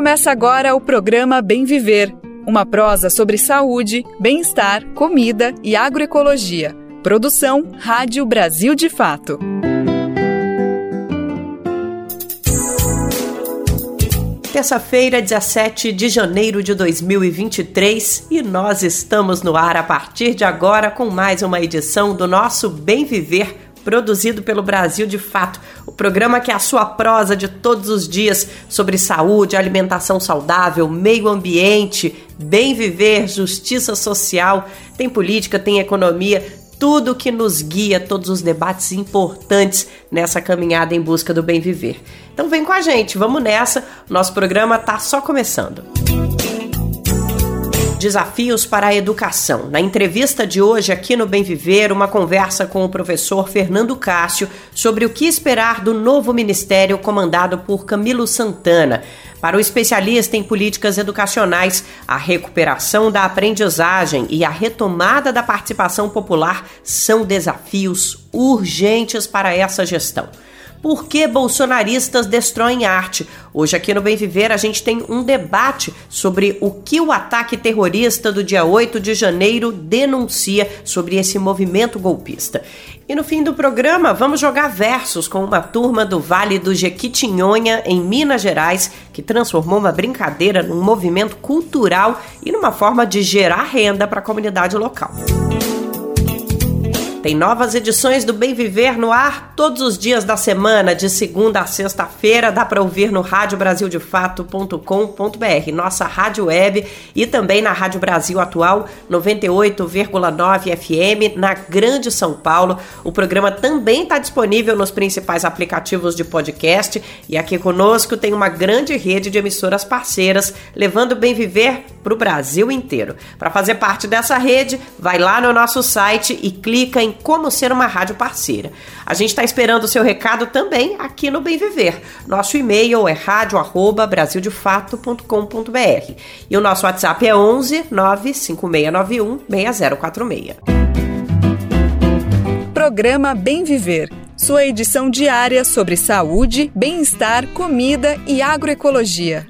Começa agora o programa Bem Viver, uma prosa sobre saúde, bem-estar, comida e agroecologia. Produção Rádio Brasil de Fato. Terça-feira, 17 de janeiro de 2023, e nós estamos no ar a partir de agora com mais uma edição do nosso Bem Viver produzido pelo Brasil de Fato, o programa que é a sua prosa de todos os dias sobre saúde, alimentação saudável, meio ambiente, bem viver, justiça social, tem política, tem economia, tudo que nos guia, todos os debates importantes nessa caminhada em busca do bem viver. Então vem com a gente, vamos nessa. Nosso programa tá só começando. Desafios para a Educação. Na entrevista de hoje aqui no Bem Viver, uma conversa com o professor Fernando Cássio sobre o que esperar do novo ministério comandado por Camilo Santana. Para o especialista em políticas educacionais, a recuperação da aprendizagem e a retomada da participação popular são desafios urgentes para essa gestão. Por que bolsonaristas destroem arte? Hoje aqui no Bem Viver a gente tem um debate sobre o que o ataque terrorista do dia 8 de janeiro denuncia sobre esse movimento golpista. E no fim do programa, vamos jogar versos com uma turma do Vale do Jequitinhonha, em Minas Gerais, que transformou uma brincadeira num movimento cultural e numa forma de gerar renda para a comunidade local. Tem novas edições do Bem Viver no ar todos os dias da semana, de segunda a sexta-feira. Dá para ouvir no radiobrasildefato.com.br, nossa rádio web e também na Rádio Brasil Atual 98,9 FM na Grande São Paulo. O programa também está disponível nos principais aplicativos de podcast e aqui conosco tem uma grande rede de emissoras parceiras levando o Bem Viver para o Brasil inteiro. Para fazer parte dessa rede, vai lá no nosso site e clica em em como ser uma rádio parceira. A gente está esperando o seu recado também aqui no Bem Viver. Nosso e-mail é radio@brasildefato.com.br e o nosso WhatsApp é 11 95691 6046. Programa Bem Viver. Sua edição diária sobre saúde, bem-estar, comida e agroecologia.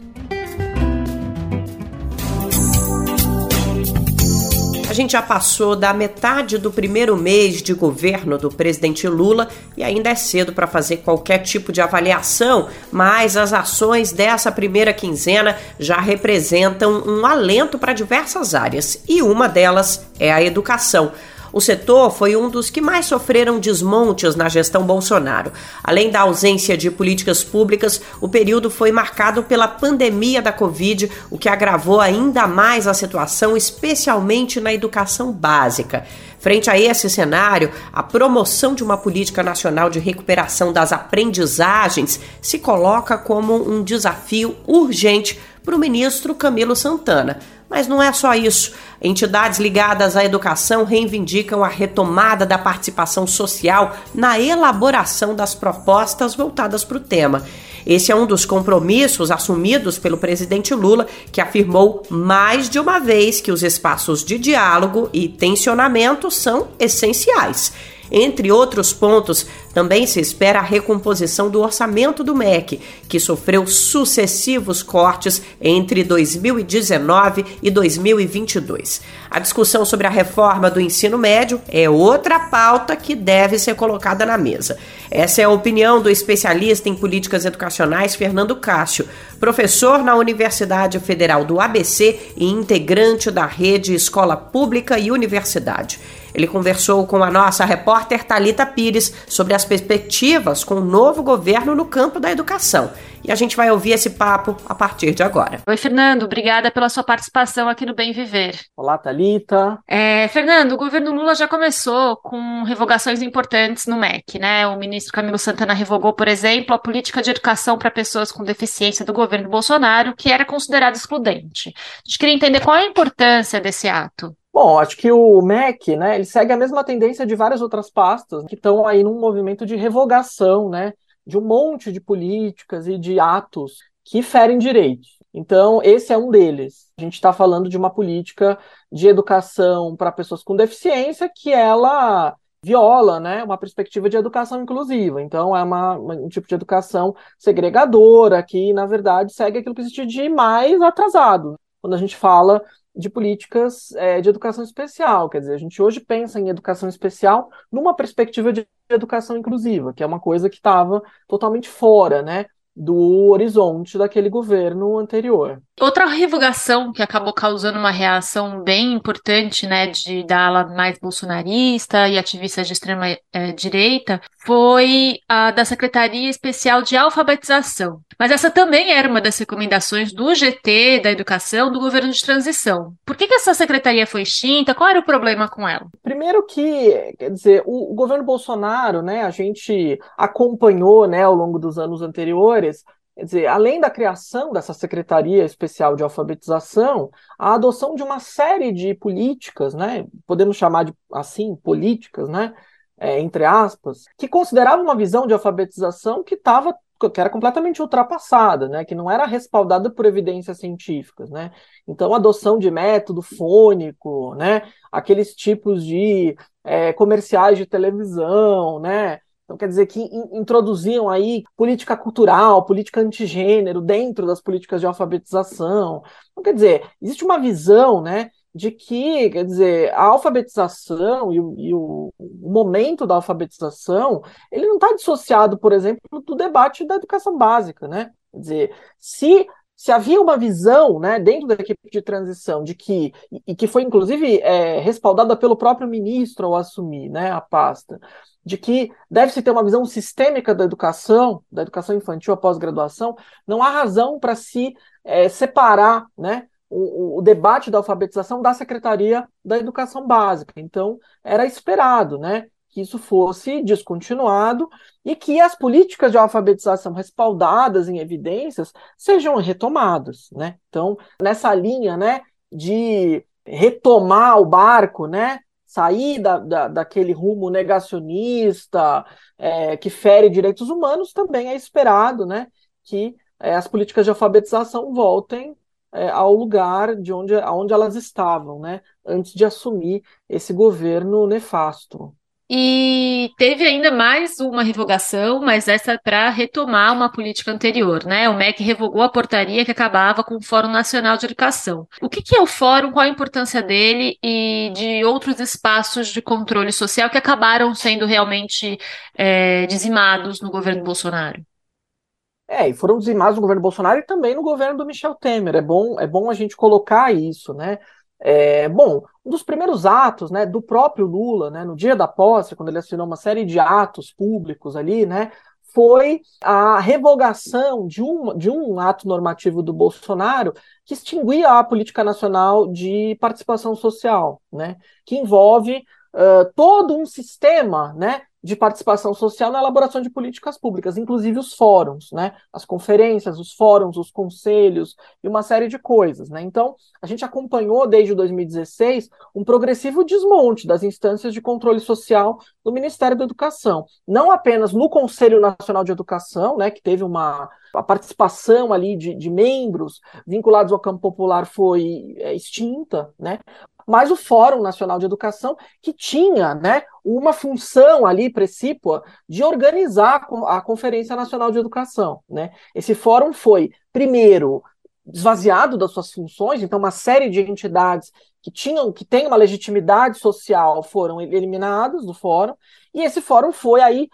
Gente já passou da metade do primeiro mês de governo do presidente Lula e ainda é cedo para fazer qualquer tipo de avaliação, mas as ações dessa primeira quinzena já representam um alento para diversas áreas e uma delas é a educação. O setor foi um dos que mais sofreram desmontes na gestão Bolsonaro. Além da ausência de políticas públicas, o período foi marcado pela pandemia da Covid, o que agravou ainda mais a situação, especialmente na educação básica. Frente a esse cenário, a promoção de uma política nacional de recuperação das aprendizagens se coloca como um desafio urgente para o ministro Camilo Santana. Mas não é só isso. Entidades ligadas à educação reivindicam a retomada da participação social na elaboração das propostas voltadas para o tema. Esse é um dos compromissos assumidos pelo presidente Lula, que afirmou mais de uma vez que os espaços de diálogo e tensionamento são essenciais. Entre outros pontos, também se espera a recomposição do orçamento do MEC, que sofreu sucessivos cortes entre 2019 e 2022. A discussão sobre a reforma do ensino médio é outra pauta que deve ser colocada na mesa. Essa é a opinião do especialista em políticas educacionais Fernando Cássio, professor na Universidade Federal do ABC e integrante da rede Escola Pública e Universidade. Ele conversou com a nossa repórter Talita Pires sobre as perspectivas com o novo governo no campo da educação. E a gente vai ouvir esse papo a partir de agora. Oi, Fernando, obrigada pela sua participação aqui no Bem Viver. Olá, Talita. É, Fernando, o governo Lula já começou com revogações importantes no MEC, né? O ministro Camilo Santana revogou, por exemplo, a política de educação para pessoas com deficiência do governo Bolsonaro, que era considerada excludente. A gente queria entender qual é a importância desse ato. Bom, acho que o MEC, né, ele segue a mesma tendência de várias outras pastas que estão aí num movimento de revogação, né, de um monte de políticas e de atos que ferem direitos. Então, esse é um deles. A gente está falando de uma política de educação para pessoas com deficiência que ela viola né, uma perspectiva de educação inclusiva. Então, é uma, um tipo de educação segregadora que, na verdade, segue aquilo que existe de mais atrasado. Quando a gente fala de políticas é, de educação especial. Quer dizer, a gente hoje pensa em educação especial numa perspectiva de educação inclusiva, que é uma coisa que estava totalmente fora, né? do horizonte daquele governo anterior. Outra revogação que acabou causando uma reação bem importante, né, de da ala mais bolsonarista e ativistas de extrema é, direita, foi a da Secretaria Especial de Alfabetização. Mas essa também era uma das recomendações do GT da Educação do governo de transição. Por que, que essa secretaria foi extinta? Qual era o problema com ela? Primeiro que, quer dizer, o, o governo Bolsonaro, né, a gente acompanhou, né, ao longo dos anos anteriores, Quer dizer, além da criação dessa Secretaria Especial de Alfabetização, a adoção de uma série de políticas, né, podemos chamar de assim, políticas, né, é, entre aspas, que consideravam uma visão de alfabetização que estava que era completamente ultrapassada, né, que não era respaldada por evidências científicas, né. Então, adoção de método fônico, né, aqueles tipos de é, comerciais de televisão, né, então, quer dizer que introduziam aí política cultural, política antigênero dentro das políticas de alfabetização. Então, quer dizer, existe uma visão, né, de que, quer dizer, a alfabetização e o, e o, momento da alfabetização, ele não está dissociado, por exemplo, do debate da educação básica, né? Quer dizer, se se havia uma visão né, dentro da equipe de transição de que, e que foi inclusive é, respaldada pelo próprio ministro ao assumir né, a pasta, de que deve-se ter uma visão sistêmica da educação, da educação infantil após graduação, não há razão para se é, separar né, o, o, debate da alfabetização da Secretaria da Educação Básica. Então, era esperado né, que isso fosse descontinuado e que as políticas de alfabetização respaldadas em evidências sejam retomadas. Né? Então, nessa linha né, de retomar o barco, né, sair da, da, daquele rumo negacionista é, que fere direitos humanos, também é esperado né, que é, as políticas de alfabetização voltem é, ao lugar de onde, onde elas estavam, né, antes de assumir esse governo nefasto. E teve ainda mais uma revogação, mas essa para retomar uma política anterior, né? O MEC revogou a portaria que acabava com o Fórum Nacional de Educação. O que, que é o Fórum, qual a importância dele e de outros espaços de controle social que acabaram sendo realmente é, dizimados no governo Bolsonaro? É, e foram dizimados no governo Bolsonaro e também no governo do Michel Temer. É bom, é bom a gente colocar isso, né? É, bom, um dos primeiros atos né, do próprio Lula, né, no dia da posse, quando ele assinou uma série de atos públicos ali, né, foi a revogação de um, de um ato normativo do Bolsonaro que extinguia a política nacional de participação social, né, que envolve todo um sistema né, de participação social na elaboração de políticas públicas, inclusive os fóruns, né? As conferências, os fóruns, os conselhos e uma série de coisas, né? Então, a gente acompanhou desde 2016 um progressivo desmonte das instâncias de controle social do Ministério da Educação, não apenas no Conselho Nacional de Educação, né, que teve uma a participação ali de, de membros vinculados ao campo popular foi é, extinta, né? Mas o Fórum Nacional de Educação, que tinha né, uma função ali precípua de organizar a Conferência Nacional de Educação. Né? Esse fórum foi, primeiro, esvaziado das suas funções, então uma série de entidades que tinham que têm uma legitimidade social foram eliminadas do fórum, e esse fórum foi aí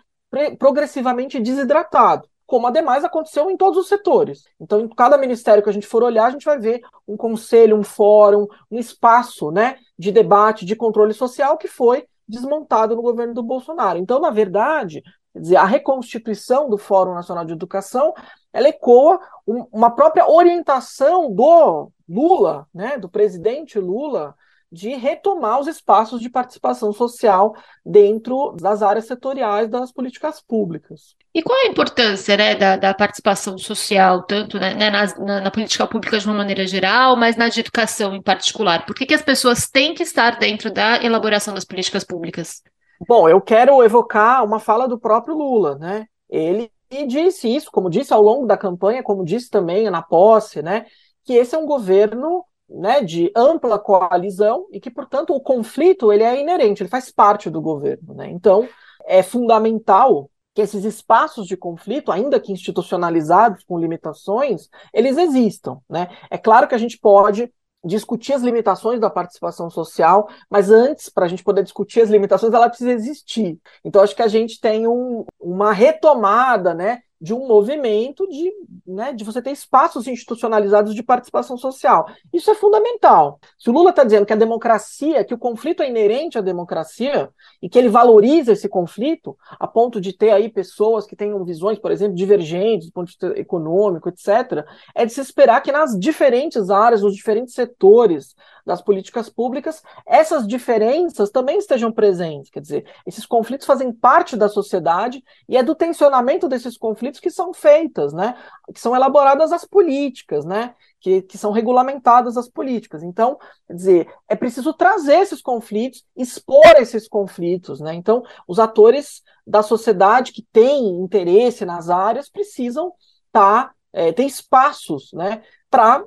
progressivamente desidratado como ademais aconteceu em todos os setores. Então, em cada ministério que a gente for olhar, a gente vai ver um conselho, um fórum, um espaço né, de debate, de controle social que foi desmontado no governo do Bolsonaro. Então, na verdade, quer dizer, a reconstituição do Fórum Nacional de Educação ela ecoa uma própria orientação do Lula, né, do presidente Lula, de retomar os espaços de participação social dentro das áreas setoriais das políticas públicas. E qual a importância né, da, da participação social, tanto né, né na, na, na, política pública de uma maneira geral, mas na de educação em particular? Por que, que as pessoas têm que estar dentro da elaboração das políticas públicas? Bom, eu quero evocar uma fala do próprio Lula, né? Ele disse isso, como disse ao longo da campanha, como disse também na posse, né? Que esse é um governo né, de ampla coalizão e que, portanto, o conflito ele é inerente, ele faz parte do governo. Né? Então, é fundamental que esses espaços de conflito, ainda que institucionalizados com limitações, eles existam. Né? É claro que a gente pode discutir as limitações da participação social, mas antes, para a gente poder discutir as limitações, ela precisa existir. Então, acho que a gente tem um, uma retomada né, de um movimento de, né, de você ter espaços institucionalizados de participação social. Isso é fundamental. Se o Lula está dizendo que a democracia, que o conflito é inerente à democracia e que ele valoriza esse conflito, a ponto de ter aí pessoas que tenham visões, por exemplo, divergentes do ponto de vista econômico, etc., é de se esperar que nas diferentes áreas, nos diferentes setores das políticas públicas, essas diferenças também estejam presentes. Quer dizer, esses conflitos fazem parte da sociedade e é do tensionamento desses conflitos que são feitas, né? Que são elaboradas as políticas, né? Que, que são regulamentadas as políticas. Então, quer dizer, é preciso trazer esses conflitos, expor esses conflitos, né? Então, os atores da sociedade que têm interesse nas áreas precisam tá, é, ter espaços né, para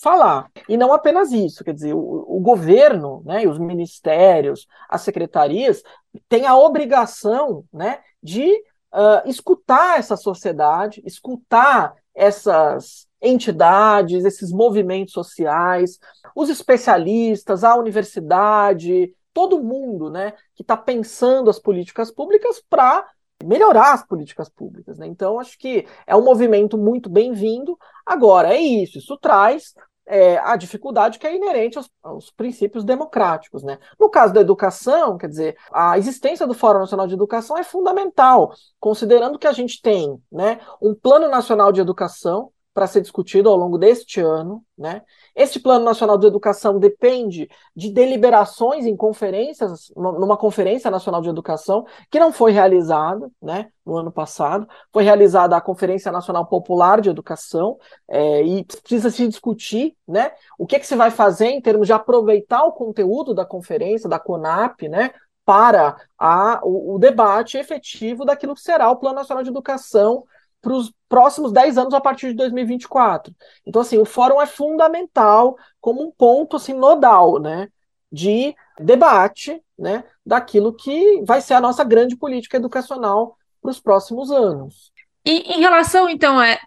falar. E não apenas isso, quer dizer, o, o governo, né, os ministérios, as secretarias têm a obrigação né, de uh, escutar essa sociedade, escutar essas entidades, esses movimentos sociais, os especialistas, a universidade, todo mundo né, que está pensando as políticas públicas para melhorar as políticas públicas. Né? Então, acho que é um movimento muito bem-vindo. Agora, é isso, isso traz é, a dificuldade que é inerente aos, aos, princípios democráticos. Né? No caso da educação, quer dizer, a existência do Fórum Nacional de Educação é fundamental, considerando que a gente tem né, um Plano Nacional de Educação para ser discutido ao longo deste ano, né? Este Plano Nacional de Educação depende de deliberações em conferências, numa Conferência Nacional de Educação, que não foi realizada né, no ano passado. Foi realizada a Conferência Nacional Popular de Educação, é, e precisa se discutir né, o que, que se vai fazer em termos de aproveitar o conteúdo da conferência, da CONAP, né, para a, o, o debate efetivo daquilo que será o Plano Nacional de Educação para os próximos 10 anos a partir de 2024. Então, assim, o fórum é fundamental como um ponto assim, nodal né, de debate né, daquilo que vai ser a nossa grande política educacional para os próximos anos. E em relação, então, a,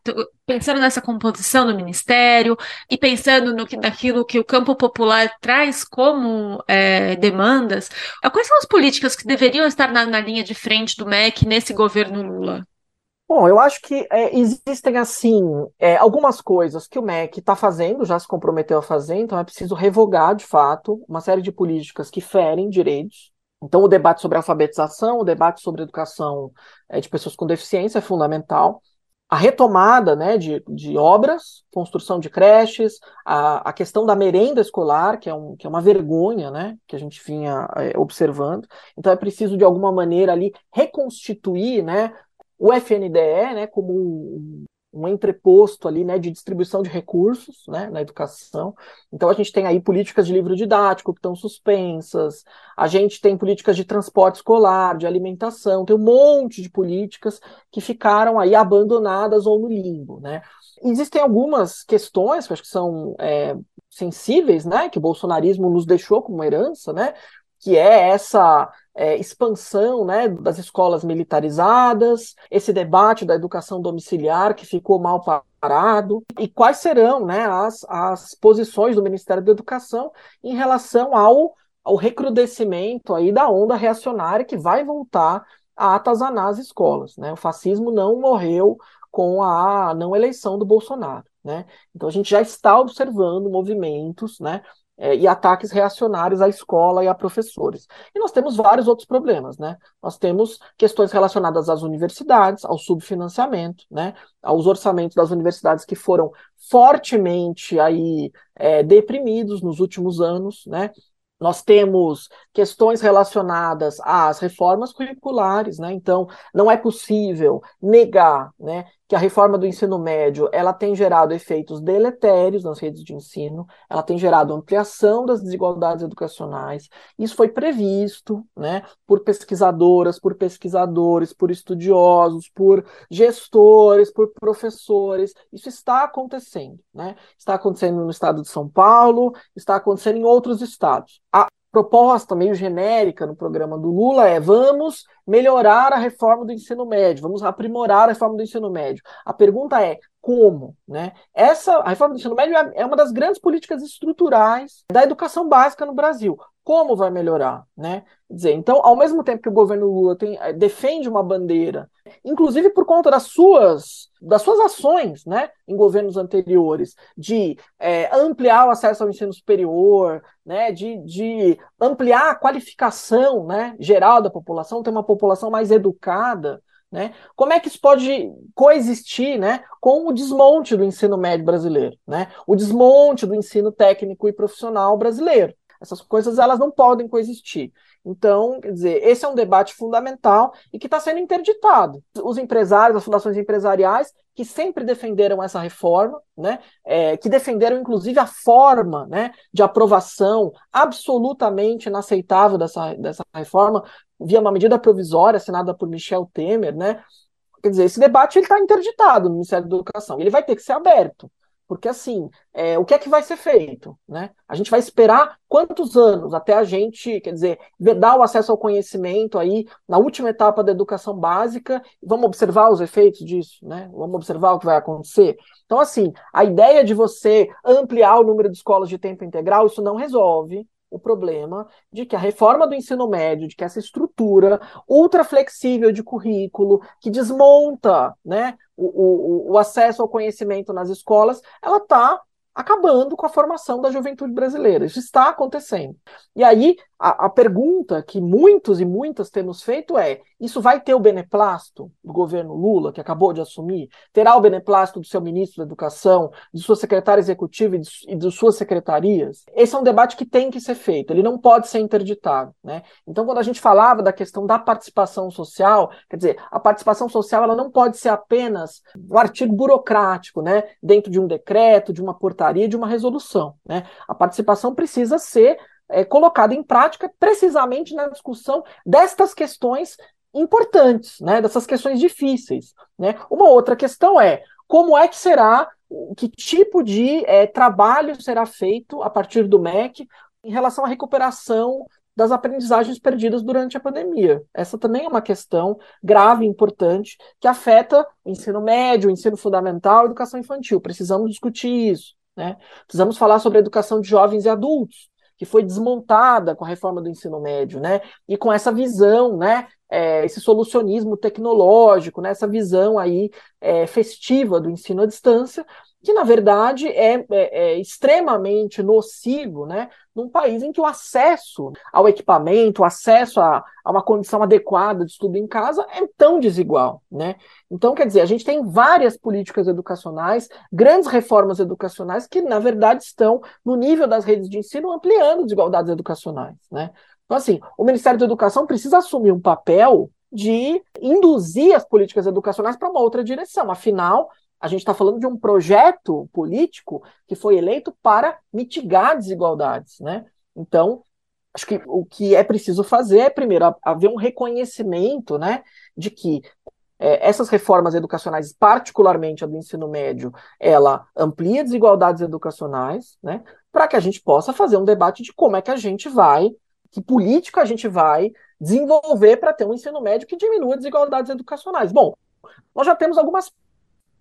pensando nessa composição do Ministério e pensando no que, naquilo que o campo popular traz como é, demandas, quais são as políticas que deveriam estar na, na linha de frente do MEC nesse governo Lula? Bom, eu acho que é, existem, assim, é, algumas coisas que o MEC está fazendo, já se comprometeu a fazer, então é preciso revogar, de fato, uma série de políticas que ferem direitos. Então, o debate sobre alfabetização, o debate sobre educação é, de pessoas com deficiência é fundamental. A retomada né, de, de obras, construção de creches, a, a questão da merenda escolar, que é, um, que é uma vergonha né, que a gente vinha é, observando. Então, é preciso, de alguma maneira, ali reconstituir né, o FNDE, né, como um, um entreposto ali, né, de distribuição de recursos, né, na educação. Então a gente tem aí políticas de livro didático que estão suspensas, a gente tem políticas de transporte escolar, de alimentação, tem um monte de políticas que ficaram aí abandonadas ou no limbo, né. Existem algumas questões que acho que são é, sensíveis, né, que o bolsonarismo nos deixou como herança, né, que é essa é, expansão né, das escolas militarizadas, esse debate da educação domiciliar que ficou mal parado, e quais serão né, as, as posições do Ministério da Educação em relação ao, ao recrudescimento aí da onda reacionária que vai voltar a atazanar as escolas. Né? O fascismo não morreu com a não eleição do Bolsonaro. Né? Então a gente já está observando movimentos né, é, e ataques reacionários à escola e a professores. E nós temos vários outros problemas, né? Nós temos questões relacionadas às universidades, ao subfinanciamento, né? Aos orçamentos das universidades que foram fortemente aí é, deprimidos nos últimos anos, né? Nós temos questões relacionadas às reformas curriculares, né? Então, não é possível negar, né, que a reforma do ensino médio ela tem gerado efeitos deletérios nas redes de ensino, ela tem gerado ampliação das desigualdades educacionais. Isso foi previsto né, por pesquisadoras, por pesquisadores, por estudiosos, por gestores, por professores. Isso está acontecendo. Né? Está acontecendo no estado de São Paulo, está acontecendo em outros estados. A proposta meio genérica no programa do Lula é vamos melhorar a reforma do ensino médio, vamos aprimorar a reforma do ensino médio. A pergunta é como, né? Essa a reforma do ensino médio é, é uma das grandes políticas estruturais da educação básica no Brasil. Como vai melhorar, né? Quer dizer, então, ao mesmo tempo que o governo Lula tem, eh, defende uma bandeira, inclusive por conta das suas das suas ações, né, em governos anteriores, de é, ampliar o acesso ao ensino superior, né, de, de ampliar a qualificação, né, geral da população, ter uma população mais educada, né? Como é que isso pode coexistir né, com o desmonte do ensino médio brasileiro, né? o desmonte do ensino técnico e profissional brasileiro? Essas coisas elas não podem coexistir. Então, quer dizer, esse é um debate fundamental e que está sendo interditado. Os empresários, as fundações empresariais, que sempre defenderam essa reforma, né, é, que defenderam inclusive a forma né, de aprovação absolutamente inaceitável dessa, dessa reforma, via uma medida provisória assinada por Michel Temer, né? Quer dizer, esse debate está interditado no Ministério da Educação. Ele vai ter que ser aberto. Porque, assim, é, o que é que vai ser feito? Né? A gente vai esperar quantos anos até a gente, quer dizer, dar o acesso ao conhecimento aí na última etapa da educação básica? Vamos observar os efeitos disso, né? Vamos observar o que vai acontecer. Então, assim, a ideia de você ampliar o número de escolas de tempo integral, isso não resolve o problema de que a reforma do ensino médio, de que essa estrutura ultra flexível de currículo, que desmonta né, o, o, o acesso ao conhecimento nas escolas, ela está acabando com a formação da juventude brasileira. Isso está acontecendo. E aí, a, a, pergunta que muitos e muitas temos feito é: isso vai ter o beneplácito do governo Lula, que acabou de assumir? Terá o beneplácito do seu ministro da Educação, de sua secretária executiva e de, e de suas secretarias? Esse é um debate que tem que ser feito, ele não pode ser interditado. Né? Então, quando a gente falava da questão da participação social, quer dizer, a participação social ela não pode ser apenas um artigo burocrático, né? dentro de um decreto, de uma portaria, de uma resolução. Né? A participação precisa ser é, colocada em prática precisamente na discussão destas questões importantes, né, dessas questões difíceis. Né? Uma outra questão é como é que será, que tipo de é, trabalho será feito a partir do MEC em relação à recuperação das aprendizagens perdidas durante a pandemia. Essa também é uma questão grave e importante que afeta o ensino médio, o ensino fundamental, a educação infantil. Precisamos discutir isso. Né? Precisamos falar sobre a educação de jovens e adultos que foi desmontada com a reforma do ensino médio, né? E com essa visão, né? É, esse solucionismo tecnológico, né? Essa visão aí é, festiva do ensino à distância, que na verdade é, é, é, extremamente nocivo, né, num país em que o acesso ao equipamento, o acesso a, a, uma condição adequada de estudo em casa é tão desigual, né? Então, quer dizer, a gente tem várias políticas educacionais, grandes reformas educacionais que na verdade estão no nível das redes de ensino ampliando desigualdades educacionais, né? Então, assim, o Ministério da Educação precisa assumir um papel de induzir as políticas educacionais para uma outra direção. Afinal, a gente está falando de um projeto político que foi eleito para mitigar desigualdades, né? Então, acho que o que é preciso fazer é, primeiro, haver um reconhecimento, né, de que é, essas reformas educacionais, particularmente a do ensino médio, ela amplia desigualdades educacionais, né, para que a gente possa fazer um debate de como é que a gente vai, que política a gente vai desenvolver para ter um ensino médio que diminua desigualdades educacionais. Bom, nós já temos algumas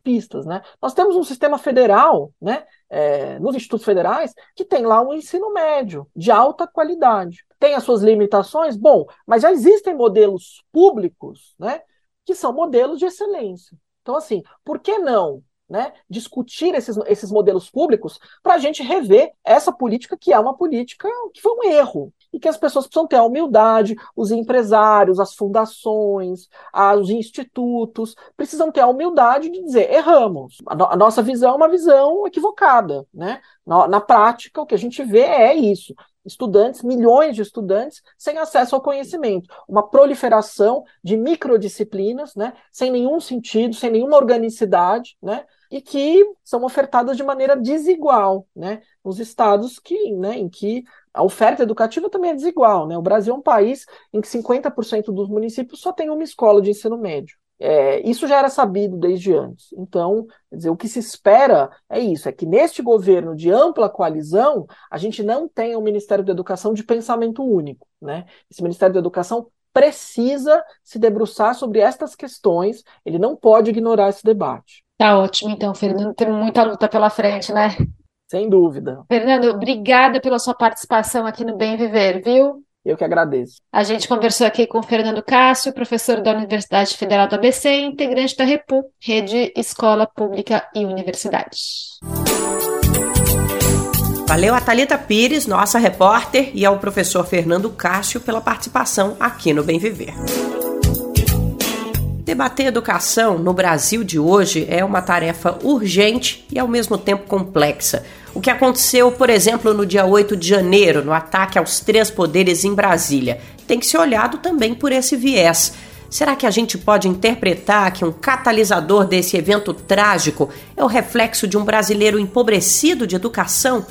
pistas. Né? Nós temos um sistema federal, né, é, nos institutos federais, que tem lá um ensino médio de alta qualidade. Tem as suas limitações? Bom, mas já existem modelos públicos né, que são modelos de excelência. Então, assim, por que não né, discutir esses, esses modelos públicos para a gente rever essa política que é uma política que foi um erro e que as pessoas precisam ter a humildade, os empresários, as fundações, os institutos precisam ter a humildade de dizer erramos. A, no, a nossa visão é uma visão equivocada, né? Na, na prática, o que a gente vê é isso. estudantes, milhões de estudantes, sem acesso ao conhecimento. Uma proliferação de microdisciplinas, né, sem nenhum sentido, sem nenhuma organicidade, né, e que são ofertadas de maneira desigual, né, nos estados que, né, em que a oferta educativa também é desigual, né? O Brasil é um país em que 50% dos municípios só tem uma escola de ensino médio. É, isso já era sabido desde antes. Então, dizer, o que se espera é isso: é que neste governo de ampla coalizão, a gente não tenha um Ministério da Educação de pensamento único. Né? Esse Ministério da Educação precisa se debruçar sobre estas questões, ele não pode ignorar esse debate. Tá ótimo, então, Fernando, temos muita luta pela frente, né? Sem dúvida. Fernando, obrigada pela sua participação aqui no Bem Viver, viu? Eu que agradeço. A gente conversou aqui com Fernando Cássio, professor da Universidade Federal do ABC, integrante da REPU, Rede Escola Pública e Universidade. Valeu a Thalita Pires, nossa repórter, e ao professor Fernando Cássio pela participação aqui no Bem Viver. Debater educação no Brasil de hoje é uma tarefa urgente e ao mesmo tempo complexa o que aconteceu, por exemplo, no dia 8 de janeiro, no ataque aos três poderes em Brasília, tem que ser olhado também por esse viés. Será que a gente pode interpretar que um catalisador desse evento trágico é o reflexo de um brasileiro empobrecido de educação?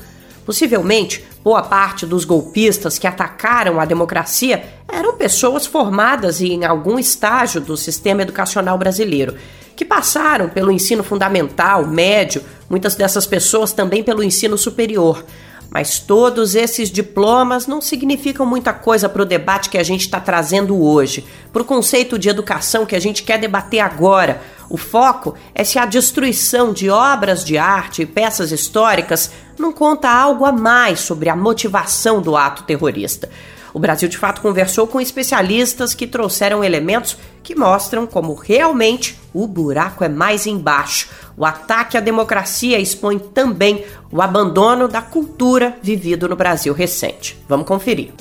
Possivelmente, boa parte dos golpistas que atacaram a democracia eram pessoas formadas em algum estágio do sistema educacional brasileiro que passaram pelo ensino fundamental, médio, muitas dessas pessoas também pelo ensino superior. Mas todos esses diplomas não significam muita coisa para o debate que a gente está trazendo hoje, para o conceito de educação que a gente quer debater agora. O foco é se a destruição de obras de arte e peças históricas não conta algo a mais sobre a motivação do ato terrorista. O Brasil de fato conversou com especialistas que trouxeram elementos que mostram como realmente o buraco é mais embaixo. O ataque à democracia expõe também o abandono da cultura vivido no Brasil recente. Vamos conferir.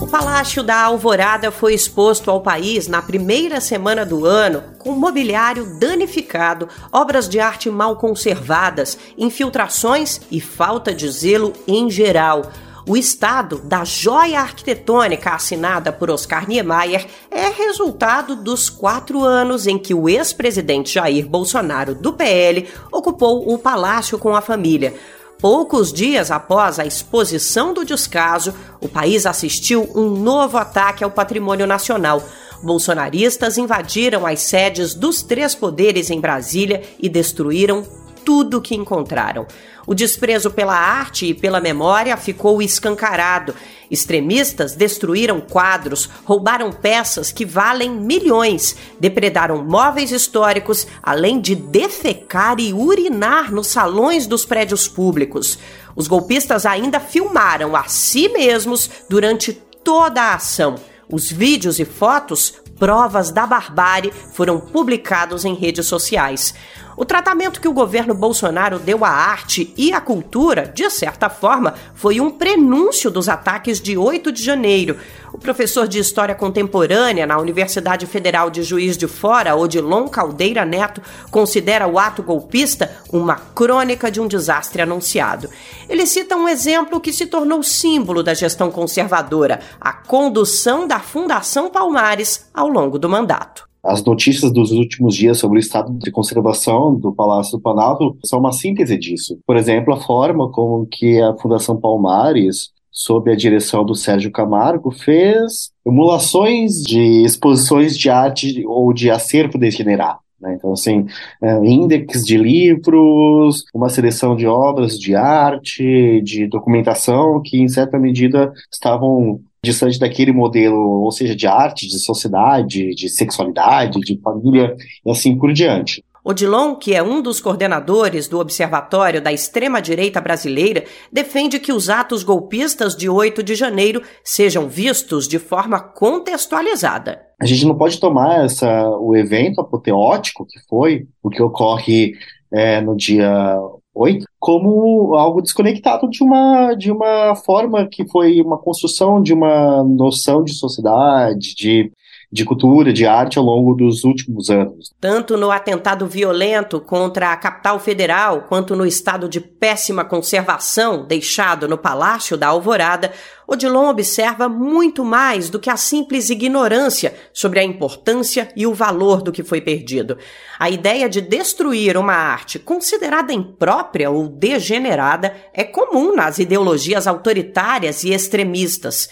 O Palácio da Alvorada foi exposto ao país na primeira semana do ano com mobiliário danificado, obras de arte mal conservadas, infiltrações e falta de zelo em geral. O estado da joia arquitetônica assinada por Oscar Niemeyer é resultado dos quatro anos em que o ex-presidente Jair Bolsonaro, do PL, ocupou o palácio com a família. Poucos dias após a exposição do descaso, o país assistiu um novo ataque ao patrimônio nacional. Bolsonaristas invadiram as sedes dos três poderes em Brasília e destruíram tudo que encontraram. O desprezo pela arte e pela memória ficou escancarado. Extremistas destruíram quadros, roubaram peças que valem milhões, depredaram móveis históricos, além de defecar e urinar nos salões dos prédios públicos. Os golpistas ainda filmaram a si mesmos durante toda a ação. Os vídeos e fotos, provas da barbárie, foram publicados em redes sociais. O tratamento que o governo Bolsonaro deu à arte e à cultura, de certa forma, foi um prenúncio dos ataques de 8 de janeiro. O professor de História Contemporânea na Universidade Federal de Juiz de Fora, Odilon Caldeira Neto, considera o ato golpista uma crônica de um desastre anunciado. Ele cita um exemplo que se tornou símbolo da gestão conservadora: a condução da Fundação Palmares ao longo do mandato. As notícias dos últimos dias sobre o estado de conservação do Palácio do Planalto são uma síntese disso. Por exemplo, a forma como que a Fundação Palmares sob a direção do Sérgio Camargo, fez emulações de exposições de arte ou de acervo degenerado. Né? Então, assim, é, índex de livros, uma seleção de obras de arte, de documentação que, em certa medida, estavam distante daquele modelo, ou seja, de arte, de sociedade, de sexualidade, de família e assim por diante. Odilon, que é um dos coordenadores do Observatório da Extrema-Direita Brasileira, defende que os atos golpistas de 8 de janeiro sejam vistos de forma contextualizada. A gente não pode tomar essa, o evento apoteótico que foi, o que ocorre é, no dia 8, como algo desconectado de uma, de uma forma que foi uma construção de uma noção de sociedade, de de cultura, de arte ao longo dos últimos anos. Tanto no atentado violento contra a capital federal, quanto no estado de péssima conservação deixado no Palácio da Alvorada, Odilon observa muito mais do que a simples ignorância sobre a importância e o valor do que foi perdido. A ideia de destruir uma arte considerada imprópria ou degenerada é comum nas ideologias autoritárias e extremistas.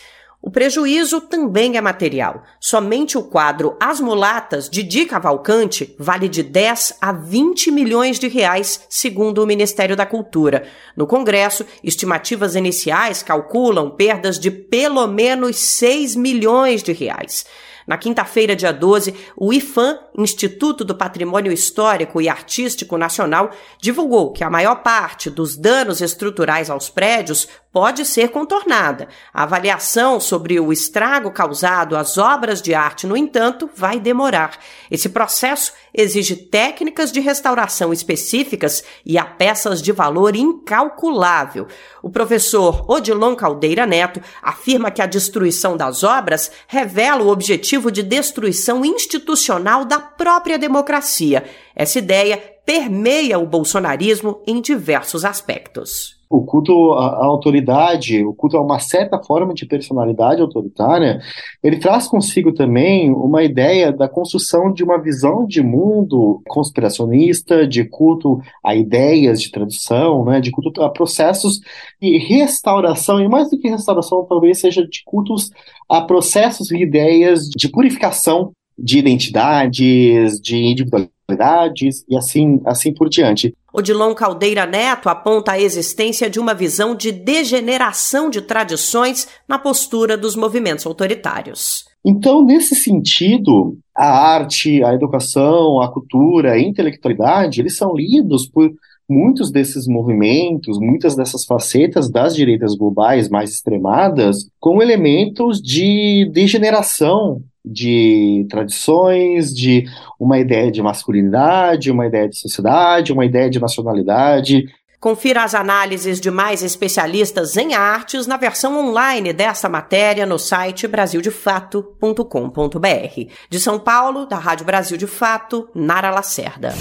O prejuízo também é material. Somente o quadro As Mulatas, de Di Cavalcante, vale de 10 a 20 milhões de reais, segundo o Ministério da Cultura. No Congresso, estimativas iniciais calculam perdas de pelo menos 6 milhões de reais. Na quinta-feira, dia 12, o IFAM, Instituto do Patrimônio Histórico e Artístico Nacional, divulgou que a maior parte dos danos estruturais aos prédios pode ser contornada. A avaliação sobre o estrago causado às obras de arte, no entanto, vai demorar. Esse processo exige técnicas de restauração específicas e a peças de valor incalculável. O professor Odilon Caldeira Neto afirma que a destruição das obras revela o objetivo de destruição institucional da própria democracia. Essa ideia permeia o bolsonarismo em diversos aspectos o culto à, autoridade, o culto a uma certa forma de personalidade autoritária, ele traz consigo também uma ideia da construção de uma visão de mundo conspiracionista, de culto a ideias de tradição, né, de culto a processos de restauração, e mais do que restauração, talvez seja de cultos a processos e ideias de purificação de identidades, de individualidades e assim, assim por diante. Odilon Caldeira Neto aponta a existência de uma visão de degeneração de tradições na postura dos movimentos autoritários. Então, nesse sentido, a arte, a educação, a cultura, a intelectualidade, eles são lidos por muitos desses movimentos, muitas dessas facetas das direitas globais mais extremadas, como elementos de degeneração de tradições, de uma ideia de masculinidade, uma ideia de sociedade, uma ideia de nacionalidade. Confira as análises de mais especialistas em artes na versão online desta matéria no site brasildefato.com.br. De São Paulo, da Rádio Brasil de Fato, Nara Lacerda.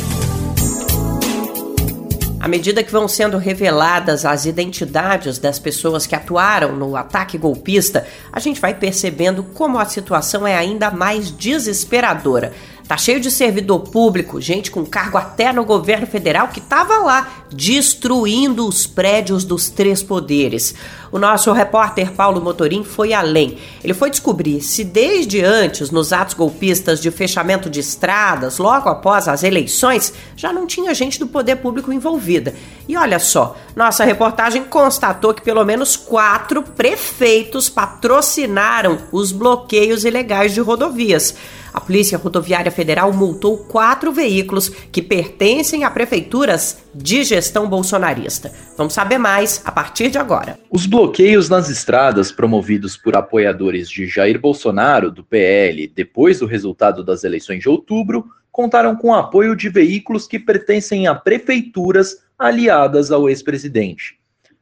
À medida que vão sendo reveladas as identidades das pessoas que atuaram no ataque golpista, a gente vai percebendo como a situação é ainda mais desesperadora. Tá cheio de servidor público, gente com cargo até no governo federal que tava lá destruindo os prédios dos três poderes. O nosso repórter Paulo Motorim foi além. Ele foi descobrir se desde antes, nos atos golpistas de fechamento de estradas, logo após as eleições, já não tinha gente do poder público envolvida. E olha só, nossa reportagem constatou que pelo menos quatro prefeitos patrocinaram os bloqueios ilegais de rodovias. A Polícia Rodoviária Federal multou quatro veículos que pertencem a prefeituras de gestão bolsonarista. Vamos saber mais a partir de agora. Os bloqueios nas estradas promovidos por apoiadores de Jair Bolsonaro, do PL, depois do resultado das eleições de outubro, contaram com o apoio de veículos que pertencem a prefeituras aliadas ao ex-presidente.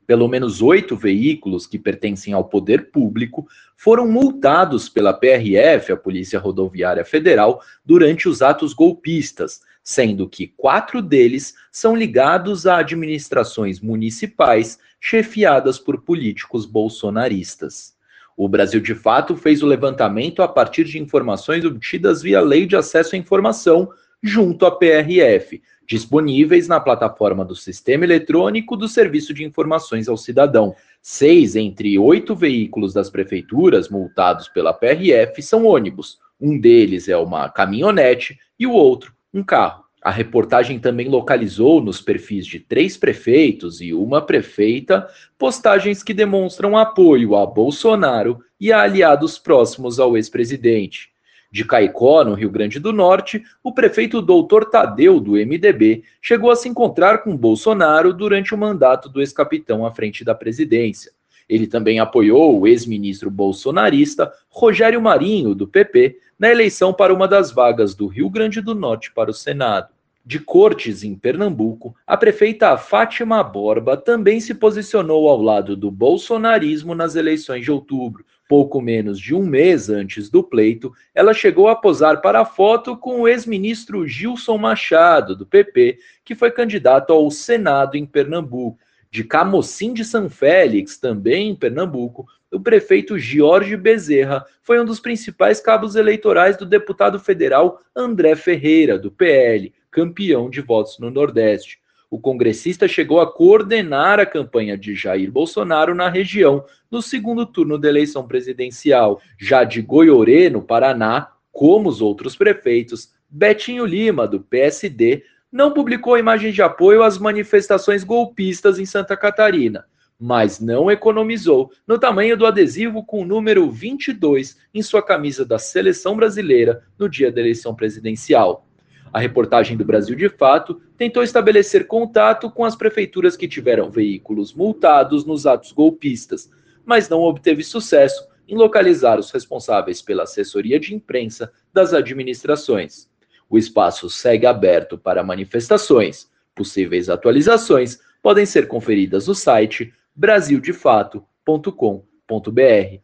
Pelo menos oito veículos que pertencem ao poder público foram multados pela PRF, a Polícia Rodoviária Federal, durante os atos golpistas, sendo que quatro deles são ligados a administrações municipais chefiadas por políticos bolsonaristas. O Brasil de Fato fez o levantamento a partir de informações obtidas via Lei de Acesso à Informação junto à PRF, disponíveis na plataforma do Sistema Eletrônico do Serviço de Informações ao Cidadão. Seis entre oito veículos das prefeituras multados pela PRF são ônibus. Um deles é uma caminhonete e o outro, um carro. A reportagem também localizou nos perfis de três prefeitos e uma prefeita postagens que demonstram apoio a Bolsonaro e a aliados próximos ao ex-presidente de Caicó, no Rio Grande do Norte, o prefeito Doutor Tadeu, do MDB, chegou a se encontrar com Bolsonaro durante o mandato do ex-capitão à frente da presidência. Ele também apoiou o ex-ministro bolsonarista Rogério Marinho, do PP, na eleição para uma das vagas do Rio Grande do Norte para o Senado. de Cortes, em Pernambuco, a prefeita Fátima Borba também se posicionou ao lado do bolsonarismo nas eleições de outubro. Pouco menos de um mês antes do pleito, ela chegou a posar para a foto com o ex-ministro Gilson Machado, do PP, que foi candidato ao Senado em Pernambuco. De Camocim de São Félix, também em Pernambuco, o prefeito Jorge Bezerra foi um dos principais cabos eleitorais do deputado federal André Ferreira, do PL, campeão de votos no Nordeste. O congressista chegou a coordenar a campanha de Jair Bolsonaro na região no segundo turno da eleição presidencial. Já de Goiorê, no Paraná, como os outros prefeitos, Betinho Lima, do PSD, não publicou imagens de apoio às manifestações golpistas em Santa Catarina, mas não economizou no tamanho do adesivo com o número 22 em sua camisa da seleção brasileira no dia da eleição presidencial. A reportagem do Brasil de Fato tentou estabelecer contato com as prefeituras que tiveram veículos multados nos atos golpistas, mas não obteve sucesso em localizar os responsáveis pela assessoria de imprensa das administrações. O espaço segue aberto para manifestações. Possíveis atualizações podem ser conferidas no site brasildefato.com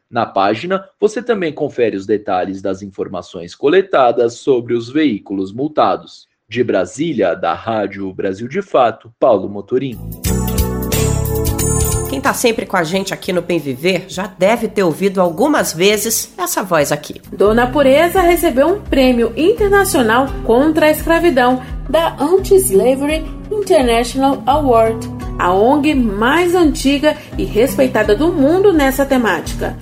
na página, você também confere os detalhes das informações coletadas sobre os veículos multados. De Brasília, da Rádio Brasil de Fato, Paulo Motorim. Quem está sempre com a gente aqui no Bem Viver já deve ter ouvido algumas vezes essa voz aqui. Dona Pureza recebeu um prêmio internacional contra a escravidão da Anti-Slavery International Award a ONG mais antiga e respeitada do mundo nessa temática.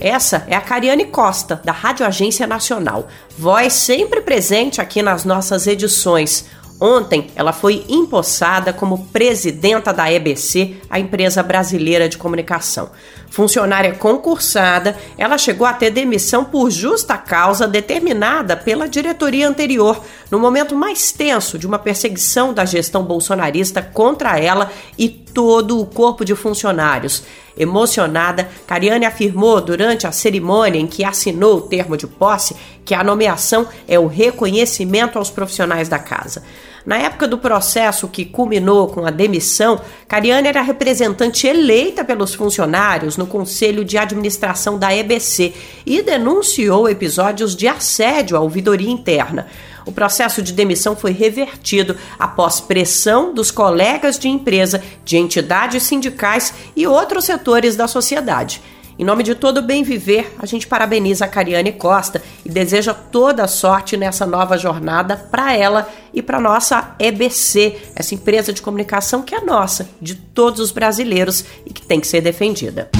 Essa é a Cariane Costa, da Rádio Agência Nacional, voz sempre presente aqui nas nossas edições. Ontem, ela foi empossada como presidenta da EBC, a empresa brasileira de comunicação. Funcionária concursada, ela chegou a ter demissão por justa causa determinada pela diretoria anterior, no momento mais tenso de uma perseguição da gestão bolsonarista contra ela e todo o corpo de funcionários. Emocionada, Cariane afirmou durante a cerimônia em que assinou o termo de posse que a nomeação é o reconhecimento aos profissionais da casa. Na época do processo que culminou com a demissão, Cariane era representante eleita pelos funcionários no conselho de administração da EBC e denunciou episódios de assédio à ouvidoria interna. O processo de demissão foi revertido após pressão dos colegas de empresa, de entidades sindicais e outros setores da sociedade. Em nome de todo o bem viver, a gente parabeniza a Cariane Costa e deseja toda a sorte nessa nova jornada para ela e para nossa EBC, essa empresa de comunicação que é nossa, de todos os brasileiros e que tem que ser defendida.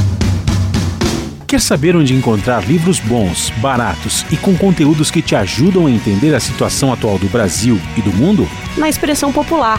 Quer saber onde encontrar livros bons, baratos e com conteúdos que te ajudam a entender a situação atual do Brasil e do mundo? Na Expressão Popular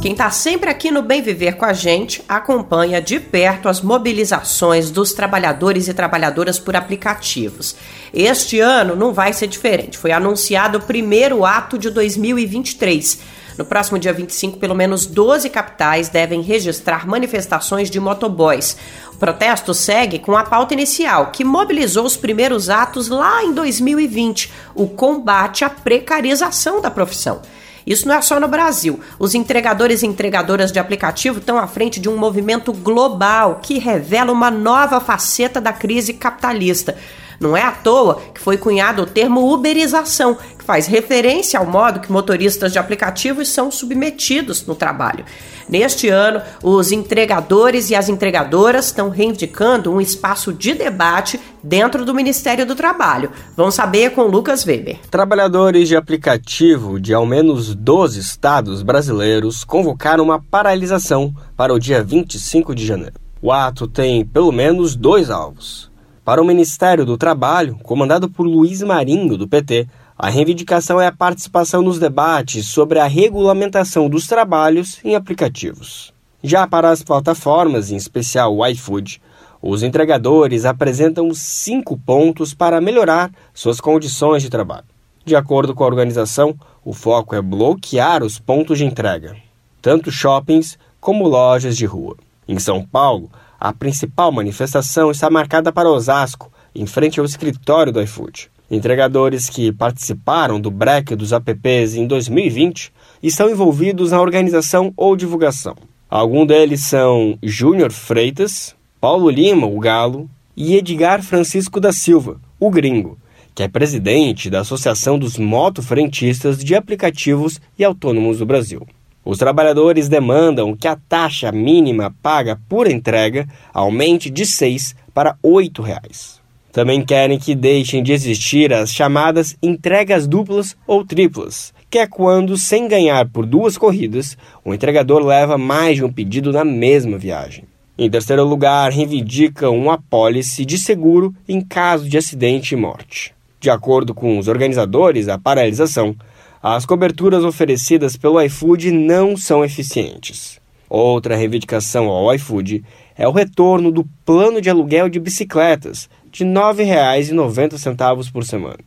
Quem está sempre aqui no Bem Viver com a gente acompanha de perto as mobilizações dos trabalhadores e trabalhadoras por aplicativos. Este ano não vai ser diferente. Foi anunciado o primeiro ato de 2023. No próximo dia 25, pelo menos 12 capitais devem registrar manifestações de motoboys. O protesto segue com a pauta inicial, que mobilizou os primeiros atos lá em 2020, o combate à precarização da profissão. Isso não é só no Brasil. Os entregadores e entregadoras de aplicativo estão à frente de um movimento global que revela uma nova faceta da crise capitalista. Não é à toa que foi cunhado o termo uberização, que faz referência ao modo que motoristas de aplicativos são submetidos no trabalho. Neste ano, os entregadores e as entregadoras estão reivindicando um espaço de debate dentro do Ministério do Trabalho. Vamos saber com Lucas Weber. Trabalhadores de aplicativo de ao menos 12 estados brasileiros convocaram uma paralisação para o dia 25 de janeiro. O ato tem pelo menos dois alvos Para o Ministério do Trabalho, comandado por Luiz Marinho, do PT, a reivindicação é a participação nos debates sobre a regulamentação dos trabalhos em aplicativos. Já para as plataformas, em especial o iFood, os entregadores apresentam cinco pontos para melhorar suas condições de trabalho. De acordo com a organização, o foco é bloquear os pontos de entrega, tanto shoppings como lojas de rua. Em São Paulo, a principal manifestação está marcada para Osasco, em frente ao escritório do iFood. Entregadores que participaram do break dos apps em 2020 estão envolvidos na organização ou divulgação. Alguns deles são Júnior Freitas, Paulo Lima, o Galo, e Edgar Francisco da Silva, o Gringo, que é presidente da Associação dos Motofrentistas de Aplicativos e Autônomos do Brasil. Os trabalhadores demandam que a taxa mínima paga por entrega aumente de R$ 6 para 8 reais. Também querem que deixem de existir as chamadas entregas duplas ou triplas, que é quando, sem ganhar por duas corridas, o entregador leva mais de um pedido na mesma viagem. Em terceiro lugar, reivindicam uma apólice de seguro em caso de acidente e morte. De acordo com os organizadores da paralisação, as coberturas oferecidas pelo iFood não são eficientes. Outra reivindicação ao iFood é o retorno do plano de aluguel de bicicletas de R$ 9,90 por semana.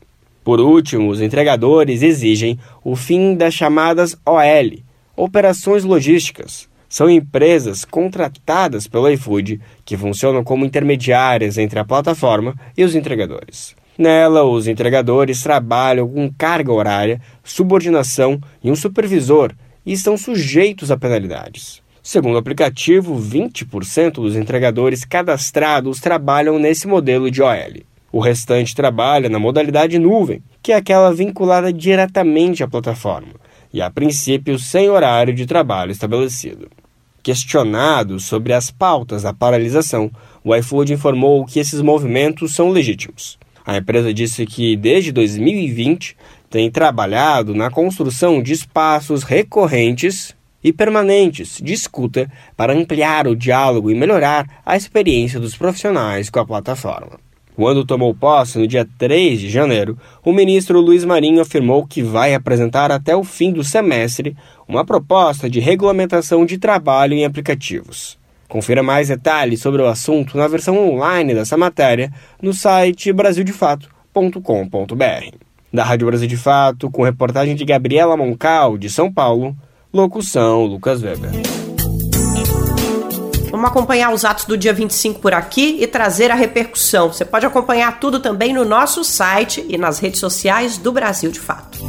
Por último, os entregadores exigem o fim das chamadas OL, Operações Logísticas. São empresas contratadas pelo iFood que funcionam como intermediárias entre a plataforma e os entregadores. Nela, os entregadores trabalham com carga horária, subordinação e um supervisor e estão sujeitos a penalidades. Segundo o aplicativo, 20% dos entregadores cadastrados trabalham nesse modelo de OL. O restante trabalha na modalidade nuvem, que é aquela vinculada diretamente à plataforma, e a princípio sem horário de trabalho estabelecido. Questionado sobre as pautas da paralisação, o iFood informou que esses movimentos são legítimos. A empresa disse que desde 2020 tem trabalhado na construção de espaços recorrentes e permanentes de escuta para ampliar o diálogo e melhorar a experiência dos profissionais com a plataforma. Quando tomou posse no dia 3 de janeiro, o ministro Luiz Marinho afirmou que vai apresentar até o fim do semestre uma proposta de regulamentação de trabalho em aplicativos. Confira mais detalhes sobre o assunto na versão online dessa matéria no site brasildefato.com.br. Da Rádio Brasil de Fato, com reportagem de Gabriela Moncal, de São Paulo, locução Lucas Weber. Vamos acompanhar os atos do dia 25 por aqui e trazer a repercussão. Você pode acompanhar tudo também no nosso site e nas redes sociais do Brasil de Fato.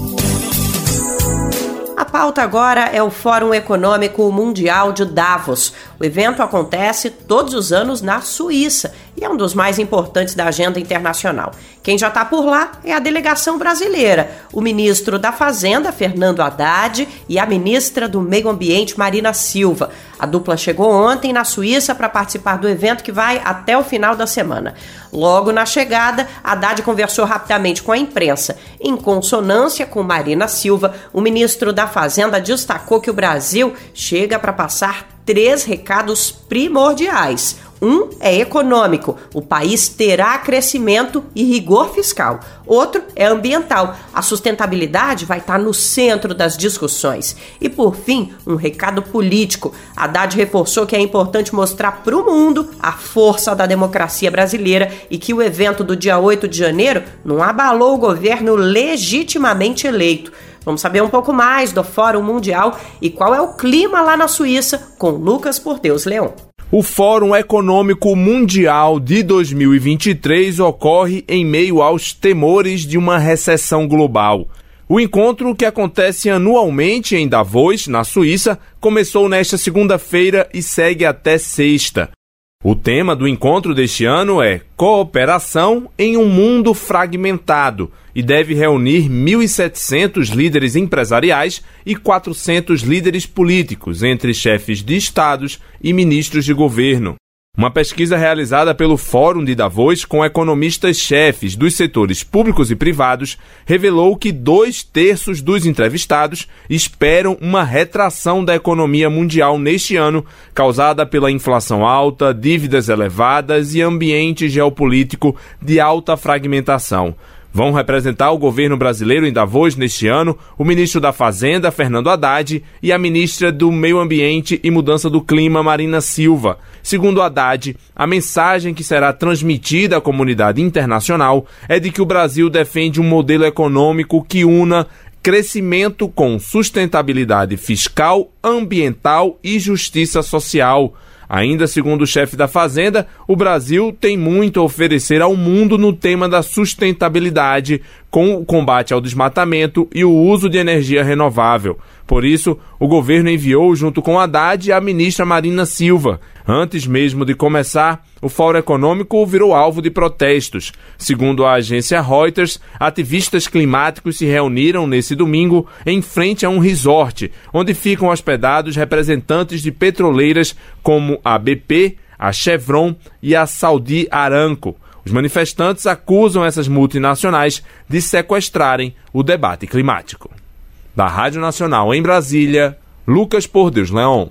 Pauta agora é o Fórum Econômico Mundial de Davos. O evento acontece todos os anos na Suíça e é um dos mais importantes da agenda internacional. Quem já está por lá é a delegação brasileira, o ministro da Fazenda, Fernando Haddad, e a ministra do Meio Ambiente, Marina Silva. A dupla chegou ontem na Suíça para participar do evento que vai até o final da semana. Logo na chegada, Haddad conversou rapidamente com a imprensa. Em consonância com Marina Silva, o ministro da Fazenda destacou que o Brasil chega para passar três recados primordiais. Um é econômico, o país terá crescimento e rigor fiscal. Outro é ambiental, a sustentabilidade vai estar no centro das discussões. E por fim, um recado político. Haddad reforçou que é importante mostrar para o mundo a força da democracia brasileira e que o evento do dia 8 de janeiro não abalou o governo legitimamente eleito. Vamos saber um pouco mais do Fórum Mundial e qual é o clima lá na Suíça com Lucas Porteus Leão. O Fórum Econômico Mundial de 2023 ocorre em meio aos temores de uma recessão global. O encontro, que acontece anualmente em Davos, na Suíça, começou nesta segunda-feira e segue até sexta. O tema do encontro deste ano é Cooperação em um Mundo Fragmentado e deve reunir 1.700 líderes empresariais e 400 líderes políticos, entre chefes de estados e ministros de governo. Uma pesquisa realizada pelo Fórum de Davos com economistas-chefes dos setores públicos e privados revelou que dois terços dos entrevistados esperam uma retração da economia mundial neste ano, causada pela inflação alta, dívidas elevadas e ambiente geopolítico de alta fragmentação. Vão representar o governo brasileiro em Davos neste ano o ministro da Fazenda, Fernando Haddad, e a ministra do Meio Ambiente e Mudança do Clima, Marina Silva. Segundo Haddad, a mensagem que será transmitida à comunidade internacional é de que o Brasil defende um modelo econômico que una crescimento com sustentabilidade fiscal, ambiental e justiça social. Ainda segundo o chefe da Fazenda, o Brasil tem muito a oferecer ao mundo no tema da sustentabilidade, com o combate ao desmatamento e o uso de energia renovável. Por isso, o governo enviou, junto com Haddad, a ministra Marina Silva. Antes mesmo de começar, o Fórum Econômico virou alvo de protestos. Segundo a agência Reuters, ativistas climáticos se reuniram nesse domingo em frente a um resort, onde ficam hospedados representantes de petroleiras como a BP, a Chevron e a Saudi Aramco. Os manifestantes acusam essas multinacionais de sequestrarem o debate climático. Da Rádio Nacional em Brasília, Lucas Por Deus Leão.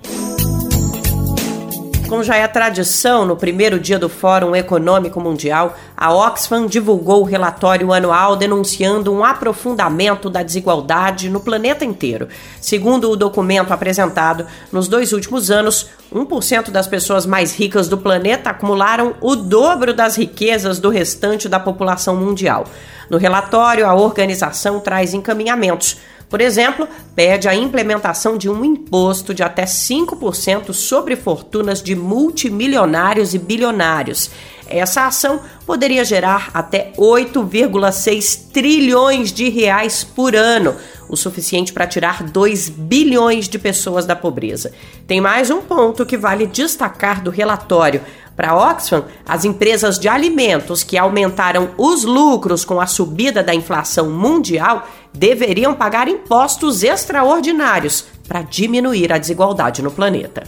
Como já é tradição, no primeiro dia do Fórum Econômico Mundial, a Oxfam divulgou o relatório anual denunciando um aprofundamento da desigualdade no planeta inteiro. Segundo o documento apresentado, nos dois últimos anos, 1% das pessoas mais ricas do planeta acumularam o dobro das riquezas do restante da população mundial. No relatório, a organização traz encaminhamentos por exemplo, pede a implementação de um imposto de até 5% sobre fortunas de multimilionários e bilionários. Essa ação poderia gerar até 8,6 trilhões de reais por ano, o suficiente para tirar 2 bilhões de pessoas da pobreza. Tem mais um ponto que vale destacar do relatório. Para Oxfam, as empresas de alimentos que aumentaram os lucros com a subida da inflação mundial deveriam pagar impostos extraordinários para diminuir a desigualdade no planeta.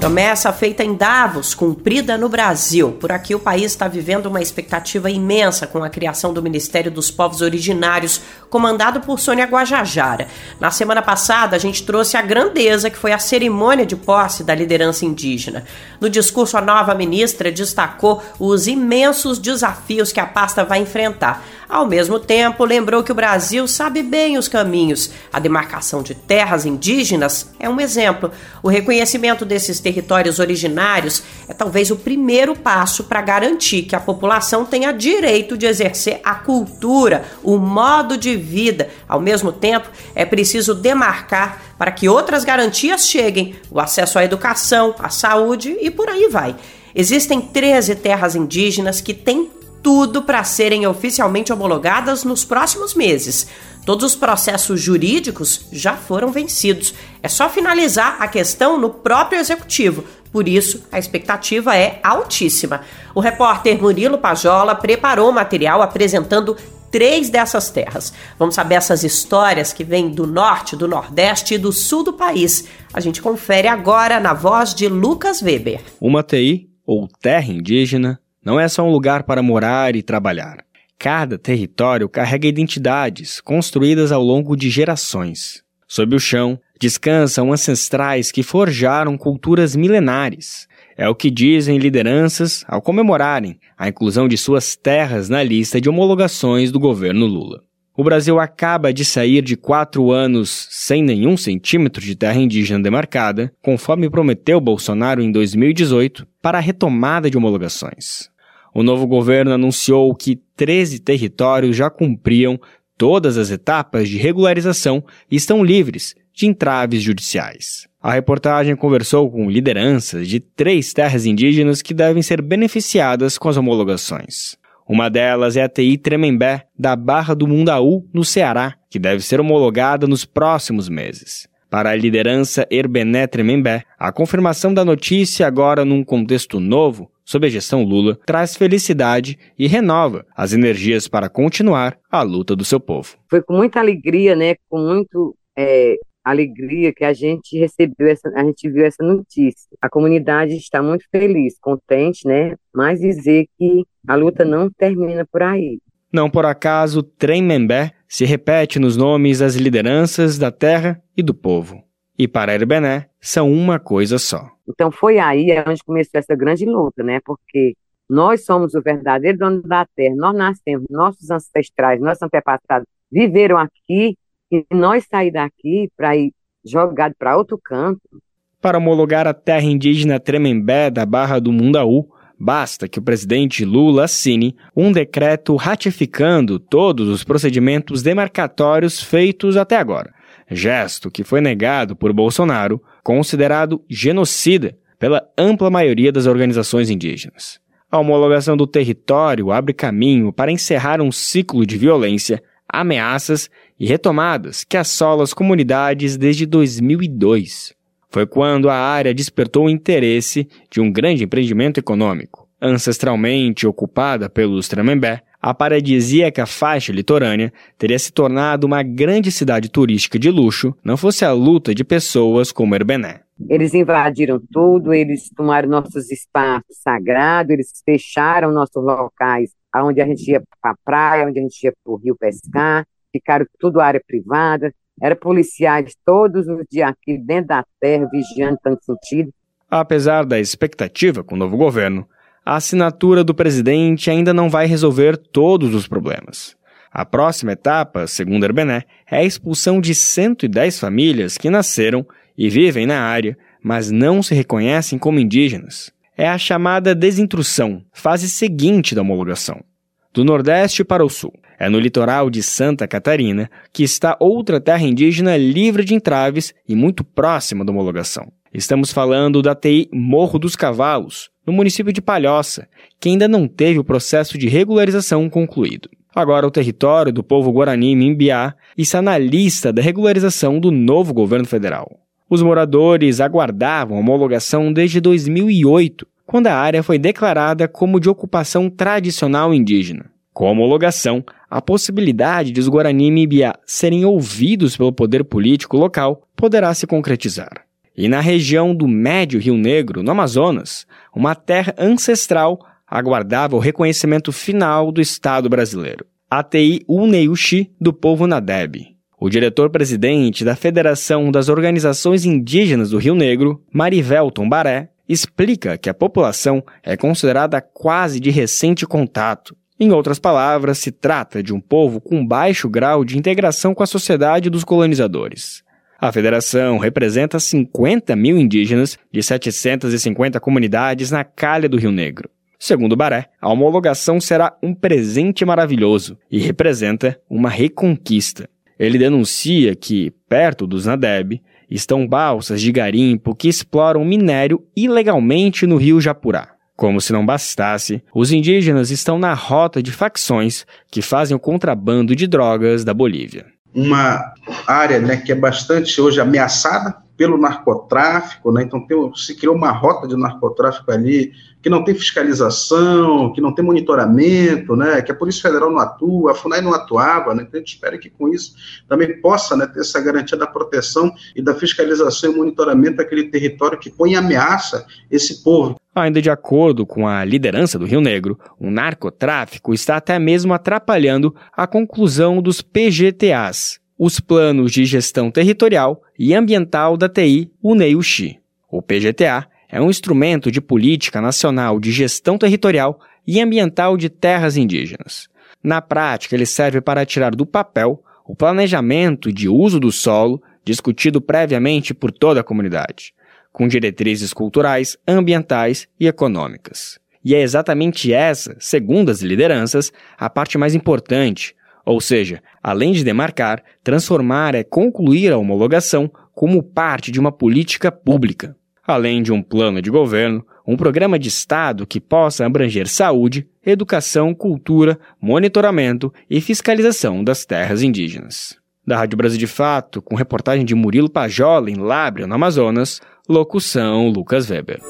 Promessa feita em Davos, cumprida no Brasil. Por aqui o país está vivendo uma expectativa imensa com a criação do Ministério dos Povos Originários, comandado por Sônia Guajajara. Na semana passada, a gente trouxe a grandeza que foi a cerimônia de posse da liderança indígena. No discurso, a nova ministra destacou os imensos desafios que a pasta vai enfrentar. Ao mesmo tempo, lembrou que o Brasil sabe bem os caminhos. A demarcação de terras indígenas é um exemplo. O reconhecimento desses territórios originários é talvez o primeiro passo para garantir que a população tenha direito de exercer a cultura, o modo de vida. Ao mesmo tempo, é preciso demarcar para que outras garantias cheguem: o acesso à educação, à saúde e por aí vai. Existem 13 terras indígenas que têm tudo para serem oficialmente homologadas nos próximos meses. Todos os processos jurídicos já foram vencidos. É só finalizar a questão no próprio executivo. Por isso, a expectativa é altíssima. O repórter Murilo Pajola preparou o material apresentando três dessas terras. Vamos saber essas histórias que vêm do norte, do nordeste e do sul do país. A gente confere agora na voz de Lucas Weber. Uma TI, ou terra indígena, não é só um lugar para morar e trabalhar. Cada território carrega identidades construídas ao longo de gerações. Sob o chão, descansam ancestrais que forjaram culturas milenares. É o que dizem lideranças ao comemorarem a inclusão de suas terras na lista de homologações do governo Lula. O Brasil acaba de sair de quatro anos sem nenhum centímetro de terra indígena demarcada, conforme prometeu Bolsonaro em 2018, para a retomada de homologações. O novo governo anunciou que 13 territórios já cumpriam todas as etapas de regularização e estão livres de entraves judiciais. A reportagem conversou com lideranças de três terras indígenas que devem ser beneficiadas com as homologações. Uma delas é a TI Tremembé, da Barra do Mundaú, no Ceará, que deve ser homologada nos próximos meses. Para a liderança Herbené Tremembé, a confirmação da notícia agora num contexto novo, sob a gestão Lula, traz felicidade e renova as energias para continuar a luta do seu povo. Foi com muita alegria, né, com muito é, alegria que a gente recebeu essa, a gente viu essa notícia. A comunidade está muito feliz, contente, né? Mas dizer que a luta não termina por aí. Não por acaso, Tremembé se repete nos nomes das lideranças da terra e do povo. E para Herbené, são uma coisa só. Então foi aí onde começou essa grande luta, né? Porque nós somos o verdadeiro dono da terra, nós nascemos, nossos ancestrais, nossos antepassados viveram aqui e nós sair daqui para ir jogado para outro canto. Para homologar a terra indígena Tremembé da Barra do Mundaú, basta que o presidente Lula assine um decreto ratificando todos os procedimentos demarcatórios feitos até agora. Gesto que foi negado por Bolsonaro, considerado genocida pela ampla maioria das organizações indígenas. A homologação do território abre caminho para encerrar um ciclo de violência, ameaças e retomadas que assola as comunidades desde 2002. Foi quando a área despertou o interesse de um grande empreendimento econômico. Ancestralmente ocupada pelos Tremembé, a paradisíaca faixa litorânea teria se tornado uma grande cidade turística de luxo, não fosse a luta de pessoas como Herbené. Eles invadiram tudo, eles tomaram nossos espaços sagrados, eles fecharam nossos locais, onde a gente ia para a praia, onde a gente ia para o rio pescar, ficaram tudo área privada, eram policiais todos os dias aqui dentro da terra, vigiando tanto sentido. Apesar da expectativa com o novo governo, a assinatura do presidente ainda não vai resolver todos os problemas. A próxima etapa, segundo Herbené, é a expulsão de 110 famílias que nasceram e vivem na área, mas não se reconhecem como indígenas. É a chamada desintrusão, fase seguinte da homologação. Do Nordeste para o Sul. É no litoral de Santa Catarina que está outra terra indígena livre de entraves e muito próxima da homologação. Estamos falando da TI Morro dos Cavalos, no município de Palhoça, que ainda não teve o processo de regularização concluído. Agora, o território do povo Guarani Mimbiá está na lista da regularização do novo governo federal. Os moradores aguardavam a homologação desde 2008, quando a área foi declarada como de ocupação tradicional indígena. Com a homologação, a possibilidade de os Guarani Mimbiá serem ouvidos pelo poder político local poderá se concretizar. E na região do Médio Rio Negro, no Amazonas, uma terra ancestral aguardava o reconhecimento final do Estado brasileiro. ATI Uneuxi do povo Nadeb. O diretor-presidente da Federação das Organizações Indígenas do Rio Negro, Marivel Tombaré, explica que a população é considerada quase de recente contato. Em outras palavras, se trata de um povo com baixo grau de integração com a sociedade dos colonizadores. A federação representa 50 mil indígenas de 750 comunidades na calha do Rio Negro. Segundo Baré, a homologação será um presente maravilhoso e representa uma reconquista. Ele denuncia que, perto dos Nadeb, estão balsas de garimpo que exploram minério ilegalmente no rio Japurá. Como se não bastasse, os indígenas estão na rota de facções que fazem o contrabando de drogas da Bolívia. Uma área né, que é bastante hoje ameaçada pelo narcotráfico, né? então tem, se criou uma rota de narcotráfico ali que não tem fiscalização, que não tem monitoramento, né? que a Polícia Federal não atua, a FUNAI não atuava, né? então a gente espera que com isso também possa né, ter essa garantia da proteção e da fiscalização e monitoramento daquele território que põe em ameaça esse povo. Ainda de acordo com a liderança do Rio Negro, o narcotráfico está até mesmo atrapalhando a conclusão dos PGTAs, os Planos de Gestão Territorial e Ambiental da TI UNEI-UXI. O PGTA é um instrumento de política nacional de gestão territorial e ambiental de terras indígenas. Na prática, ele serve para tirar do papel o planejamento de uso do solo discutido previamente por toda a comunidade, com diretrizes culturais, ambientais e econômicas. E é exatamente essa, segundo as lideranças, a parte mais importante, ou seja, além de demarcar, transformar é concluir a homologação como parte de uma política pública, além de um plano de governo, um programa de Estado que possa abranger saúde, educação, cultura, monitoramento e fiscalização das terras indígenas. Da Rádio Brasil de Fato, com reportagem de Murilo Pajola em Lábrea, no Amazonas, locução Lucas Weber.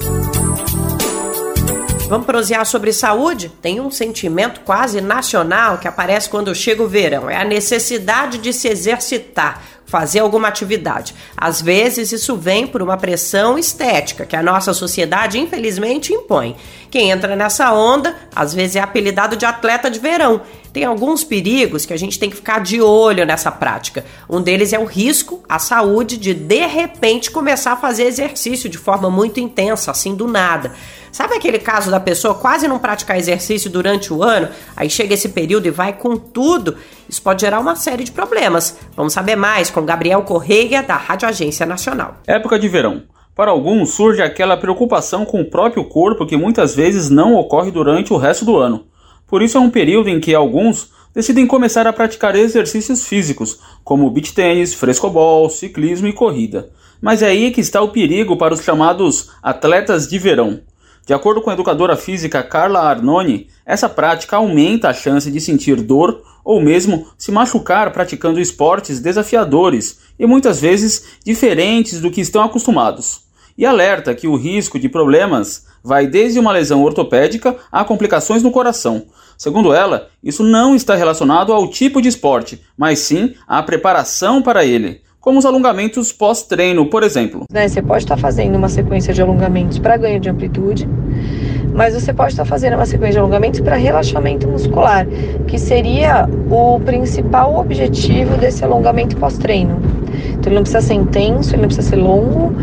Vamos prosear sobre saúde? Tem um sentimento quase nacional que aparece quando chega o verão. É a necessidade de se exercitar fazer alguma atividade. Às vezes isso vem por uma pressão estética que a nossa sociedade infelizmente impõe. Quem entra nessa onda, às vezes é apelidado de atleta de verão. Tem alguns perigos que a gente tem que ficar de olho nessa prática. Um deles é o risco à saúde de de repente começar a fazer exercício de forma muito intensa, assim do nada. Sabe aquele caso da pessoa quase não praticar exercício durante o ano, aí chega esse período e vai com tudo? Isso pode gerar uma série de problemas. Vamos saber mais com Gabriel Correia, da Rádio Agência Nacional. Época de verão. Para alguns, surge aquela preocupação com o próprio corpo que muitas vezes não ocorre durante o resto do ano. Por isso, é um período em que alguns decidem começar a praticar exercícios físicos, como beach tênis, frescobol, ciclismo e corrida. Mas é aí que está o perigo para os chamados atletas de verão. De acordo com a educadora física Carla Arnone, essa prática aumenta a chance de sentir dor ou mesmo se machucar praticando esportes desafiadores e muitas vezes diferentes do que estão acostumados. E alerta que o risco de problemas vai desde uma lesão ortopédica a complicações no coração. Segundo ela, isso não está relacionado ao tipo de esporte, mas sim à preparação para ele como os alongamentos pós-treino, por exemplo. Né, você pode estar fazendo uma sequência de alongamentos para ganho de amplitude, mas você pode estar fazendo uma sequência de alongamentos para relaxamento muscular, que seria o principal objetivo desse alongamento pós-treino. Então ele não precisa ser intenso, ele não precisa ser longo,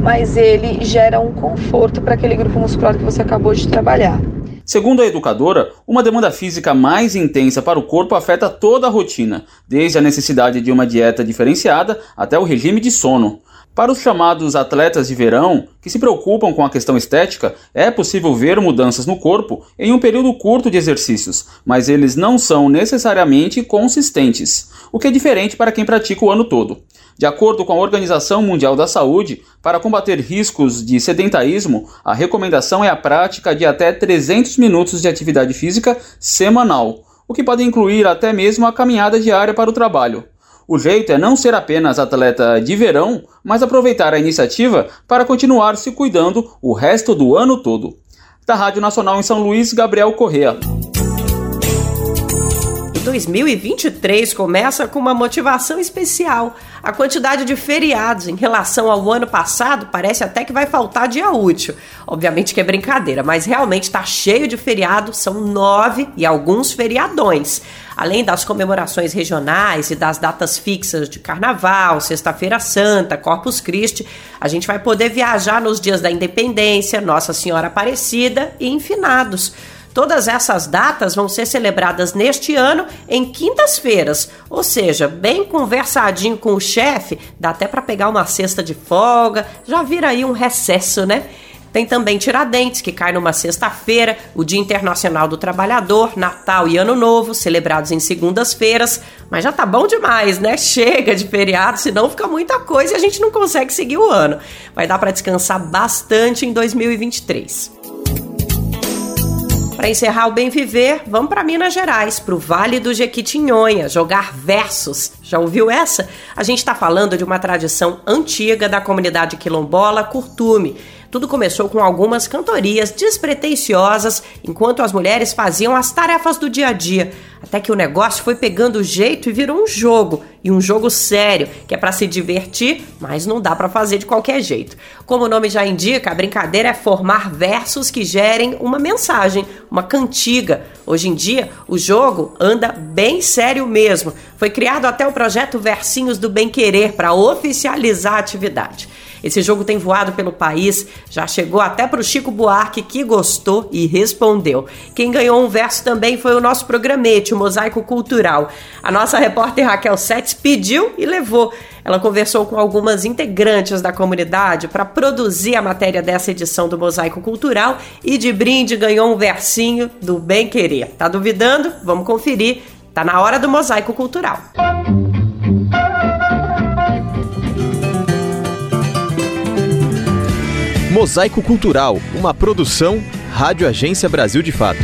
mas ele gera um conforto para aquele grupo muscular que você acabou de trabalhar. Segundo a educadora, uma demanda física mais intensa para o corpo afeta toda a rotina, desde a necessidade de uma dieta diferenciada até o regime de sono. Para os chamados atletas de verão, que se preocupam com a questão estética, é possível ver mudanças no corpo em um período curto de exercícios, mas eles não são necessariamente consistentes, o que é diferente para quem pratica o ano todo. De acordo com a Organização Mundial da Saúde, para combater riscos de sedentarismo, a recomendação é a prática de até 300 minutos de atividade física semanal, o que pode incluir até mesmo a caminhada diária para o trabalho. O jeito é não ser apenas atleta de verão, mas aproveitar a iniciativa para continuar se cuidando o resto do ano todo. Da Rádio Nacional em São Luís, Gabriel Correa. 2023 começa com uma motivação especial. A quantidade de feriados em relação ao ano passado parece até que vai faltar dia útil. Obviamente que é brincadeira, mas realmente está cheio de feriados, são nove e alguns feriadões. Além das comemorações regionais e das datas fixas de Carnaval, Sexta-feira Santa, Corpus Christi, a gente vai poder viajar nos dias da Independência, Nossa Senhora Aparecida e Enfinados. Todas essas datas vão ser celebradas neste ano em quintas-feiras, ou seja, bem conversadinho com o chefe, dá até para pegar uma cesta de folga, já vira aí um recesso, né? Tem também Tiradentes, que cai numa sexta-feira, o Dia Internacional do Trabalhador, Natal e Ano Novo, celebrados em segundas-feiras. Mas já tá bom demais, né? Chega de feriado, senão fica muita coisa e a gente não consegue seguir o ano. Vai dar para descansar bastante em 2023. Para encerrar o bem viver, vamos para Minas Gerais, para o Vale do Jequitinhonha, jogar versos. Já ouviu essa? A gente está falando de uma tradição antiga da comunidade quilombola Curtume tudo começou com algumas cantorias despretensiosas enquanto as mulheres faziam as tarefas do dia a dia, até que o negócio foi pegando jeito e virou um jogo, e um jogo sério, que é para se divertir, mas não dá para fazer de qualquer jeito. Como o nome já indica, a brincadeira é formar versos que gerem uma mensagem, uma cantiga. Hoje em dia, o jogo anda bem sério mesmo. Foi criado até o projeto Versinhos do Bem Querer para oficializar a atividade. Esse jogo tem voado pelo país, já chegou até para o Chico Buarque, que gostou e respondeu. Quem ganhou um verso também foi o nosso programete, o Mosaico Cultural. A nossa repórter Raquel Setes pediu e levou. Ela conversou com algumas integrantes da comunidade para produzir a matéria dessa edição do Mosaico Cultural e de brinde ganhou um versinho do Bem Querer. Tá duvidando? Vamos conferir. Tá na hora do Mosaico Cultural. Mosaico Cultural, uma produção Rádio Agência Brasil de Fato.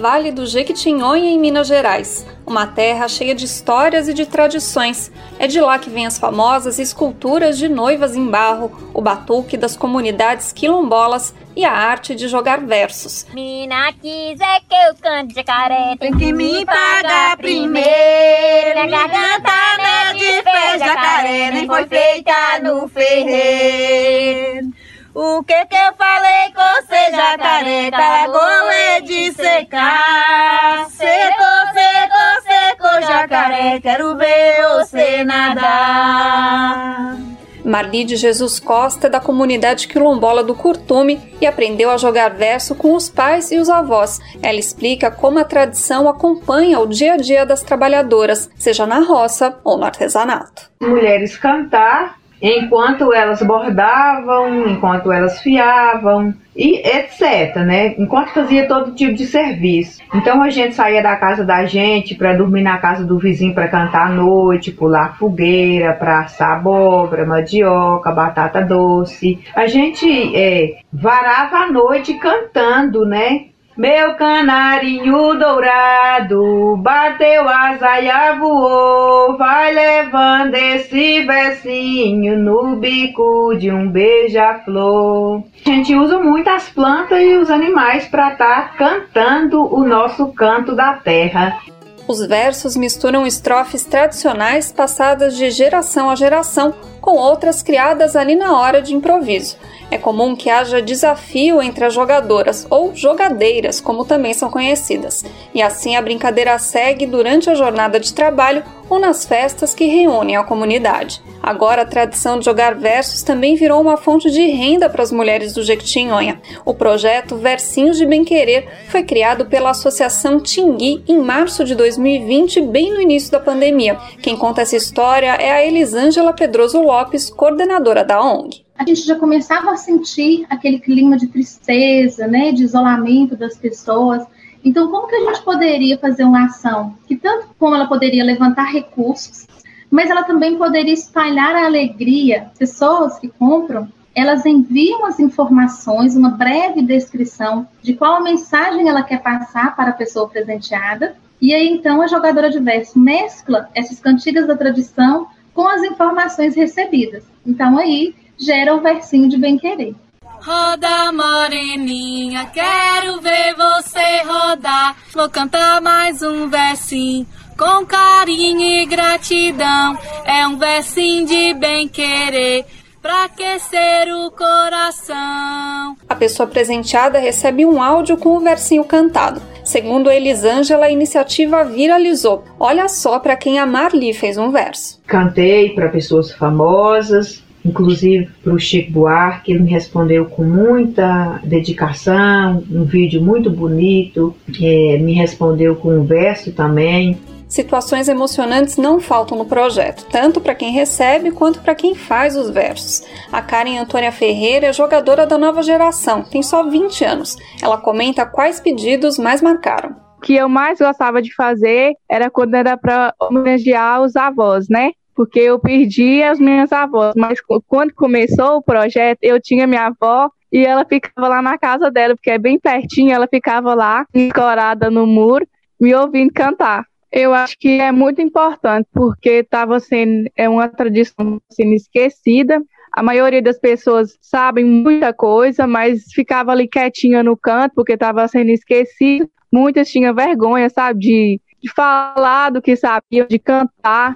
Vale do Jequitinhonha, em Minas Gerais, uma terra cheia de histórias e de tradições. É de lá que vêm as famosas esculturas de noivas em barro, o batuque das comunidades quilombolas e a arte de jogar versos. Mina quiser que eu cante jacaré, tem que me pagar primeiro. Minha garganta não é de fé, jacaré, nem foi feita no ferreiro. O que que eu falei com você, jacaré? Cagou é de secar. Secou, secou, secou, jacaré. Quero ver você nadar. Marli de Jesus Costa é da comunidade quilombola do Curtume e aprendeu a jogar verso com os pais e os avós. Ela explica como a tradição acompanha o dia a dia das trabalhadoras, seja na roça ou no artesanato. Mulheres cantar enquanto elas bordavam, enquanto elas fiavam e etc, né? Enquanto fazia todo tipo de serviço. Então a gente saía da casa da gente para dormir na casa do vizinho para cantar à noite, pular fogueira, para assar abóbora, mandioca, batata doce. A gente é, varava a noite cantando, né? Meu canarinho dourado bateu asa e voou, vai levando esse versinho no bico de um beija-flor. A gente usa muito as plantas e os animais para estar tá cantando o nosso canto da terra. Os versos misturam estrofes tradicionais passadas de geração a geração com outras criadas ali na hora de improviso. É comum que haja desafio entre as jogadoras, ou jogadeiras, como também são conhecidas, e assim a brincadeira segue durante a jornada de trabalho ou nas festas que reúnem a comunidade. Agora, a tradição de jogar versos também virou uma fonte de renda para as mulheres do Jequitinhonha. O projeto Versinhos de Bem Querer foi criado pela Associação Tingui em março de 2020, bem no início da pandemia. Quem conta essa história é a Elisângela Pedroso Lopes, coordenadora da ONG a gente já começava a sentir aquele clima de tristeza, né, de isolamento das pessoas. Então, como que a gente poderia fazer uma ação que tanto como ela poderia levantar recursos, mas ela também poderia espalhar a alegria. Pessoas que compram, elas enviam as informações, uma breve descrição de qual a mensagem ela quer passar para a pessoa presenteada. E aí então a jogadora de verso mescla essas cantigas da tradição com as informações recebidas. Então aí gera o versinho de bem querer. Roda moreninha, quero ver você rodar. Vou cantar mais um versinho com carinho e gratidão. É um versinho de bem querer para aquecer o coração. A pessoa presenteada recebe um áudio com o versinho cantado. Segundo Elisângela, a iniciativa viralizou. Olha só para quem a Marli fez um verso. Cantei para pessoas famosas, inclusive para o Chico Buarque, ele me respondeu com muita dedicação, um vídeo muito bonito, é, me respondeu com um verso também. Situações emocionantes não faltam no projeto, tanto para quem recebe quanto para quem faz os versos. A Karen Antônia Ferreira é jogadora da nova geração, tem só 20 anos. Ela comenta quais pedidos mais marcaram. O que eu mais gostava de fazer era quando era para homenagear os avós, né? Porque eu perdi as minhas avós. Mas quando começou o projeto, eu tinha minha avó e ela ficava lá na casa dela, porque é bem pertinho, ela ficava lá, encorada no muro, me ouvindo cantar. Eu acho que é muito importante, porque estava sendo é uma tradição sendo esquecida. A maioria das pessoas sabem muita coisa, mas ficava ali quietinha no canto, porque estava sendo esquecido. Muitas tinham vergonha, sabe, de, de falar do que sabiam, de cantar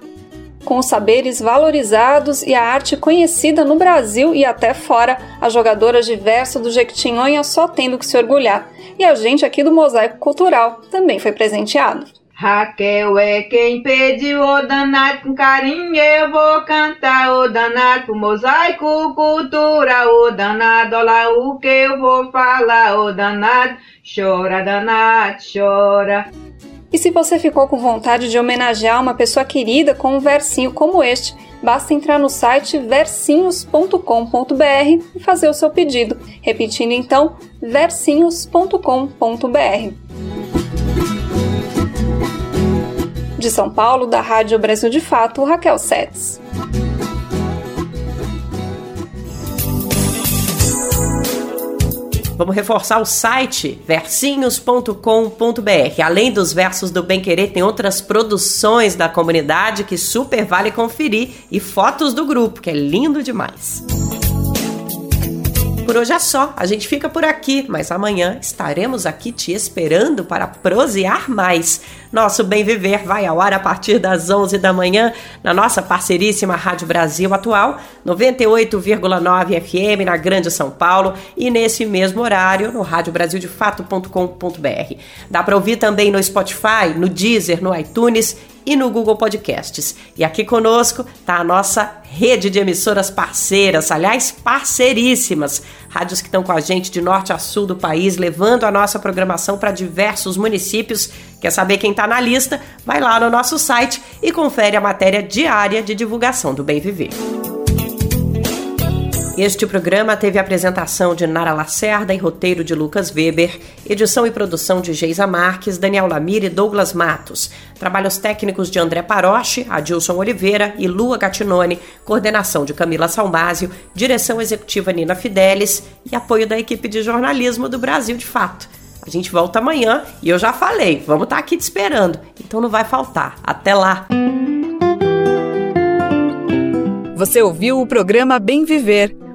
com os saberes valorizados e a arte conhecida no Brasil e até fora, as jogadoras de verso do Jequitinhonha só tendo que se orgulhar. E a gente aqui do Mosaico Cultural também foi presenteado. Raquel é quem pediu o danado com carinho, eu vou cantar o danado pro mosaico cultura, o danado, olha o que eu vou falar, o danado, chora danado, chora. E se você ficou com vontade de homenagear uma pessoa querida com um versinho como este, basta entrar no site versinhos.com.br e fazer o seu pedido. Repetindo então, versinhos.com.br. De São Paulo, da Rádio Brasil de Fato, Raquel Setes. Vamos reforçar o site versinhos.com.br. Além dos versos do Bem Querer, tem outras produções da comunidade que super vale conferir e fotos do grupo, que é lindo demais. Por hoje é só, a gente fica por aqui, mas amanhã estaremos aqui te esperando para prosear mais. Nosso Bem Viver vai ao ar a partir das 11 da manhã na nossa parceiríssima Rádio Brasil Atual, 98,9 FM na Grande São Paulo e nesse mesmo horário no radiobrasildefato.com.br. Dá para ouvir também no Spotify, no Deezer, no iTunes e no Google Podcasts. E aqui conosco está a nossa rede de emissoras parceiras, aliás, parceiríssimas. Rádios que estão com a gente de norte a sul do país, levando a nossa programação para diversos municípios. Quer saber quem está na lista? Vai lá no nosso site e confere a matéria diária de divulgação do Bem Viver. Este programa teve apresentação de Nara Lacerda e roteiro de Lucas Weber, edição e produção de Geisa Marques, Daniel Lamir e Douglas Matos, trabalhos técnicos de André Paroche, Adilson Oliveira e Lua Gatinone, coordenação de Camila Salmásio, direção executiva Nina Fidelis e apoio da equipe de jornalismo do Brasil de Fato. A gente volta amanhã e eu já falei, vamos estar tá aqui te esperando, então não vai faltar. Até lá! Você ouviu o programa Bem Viver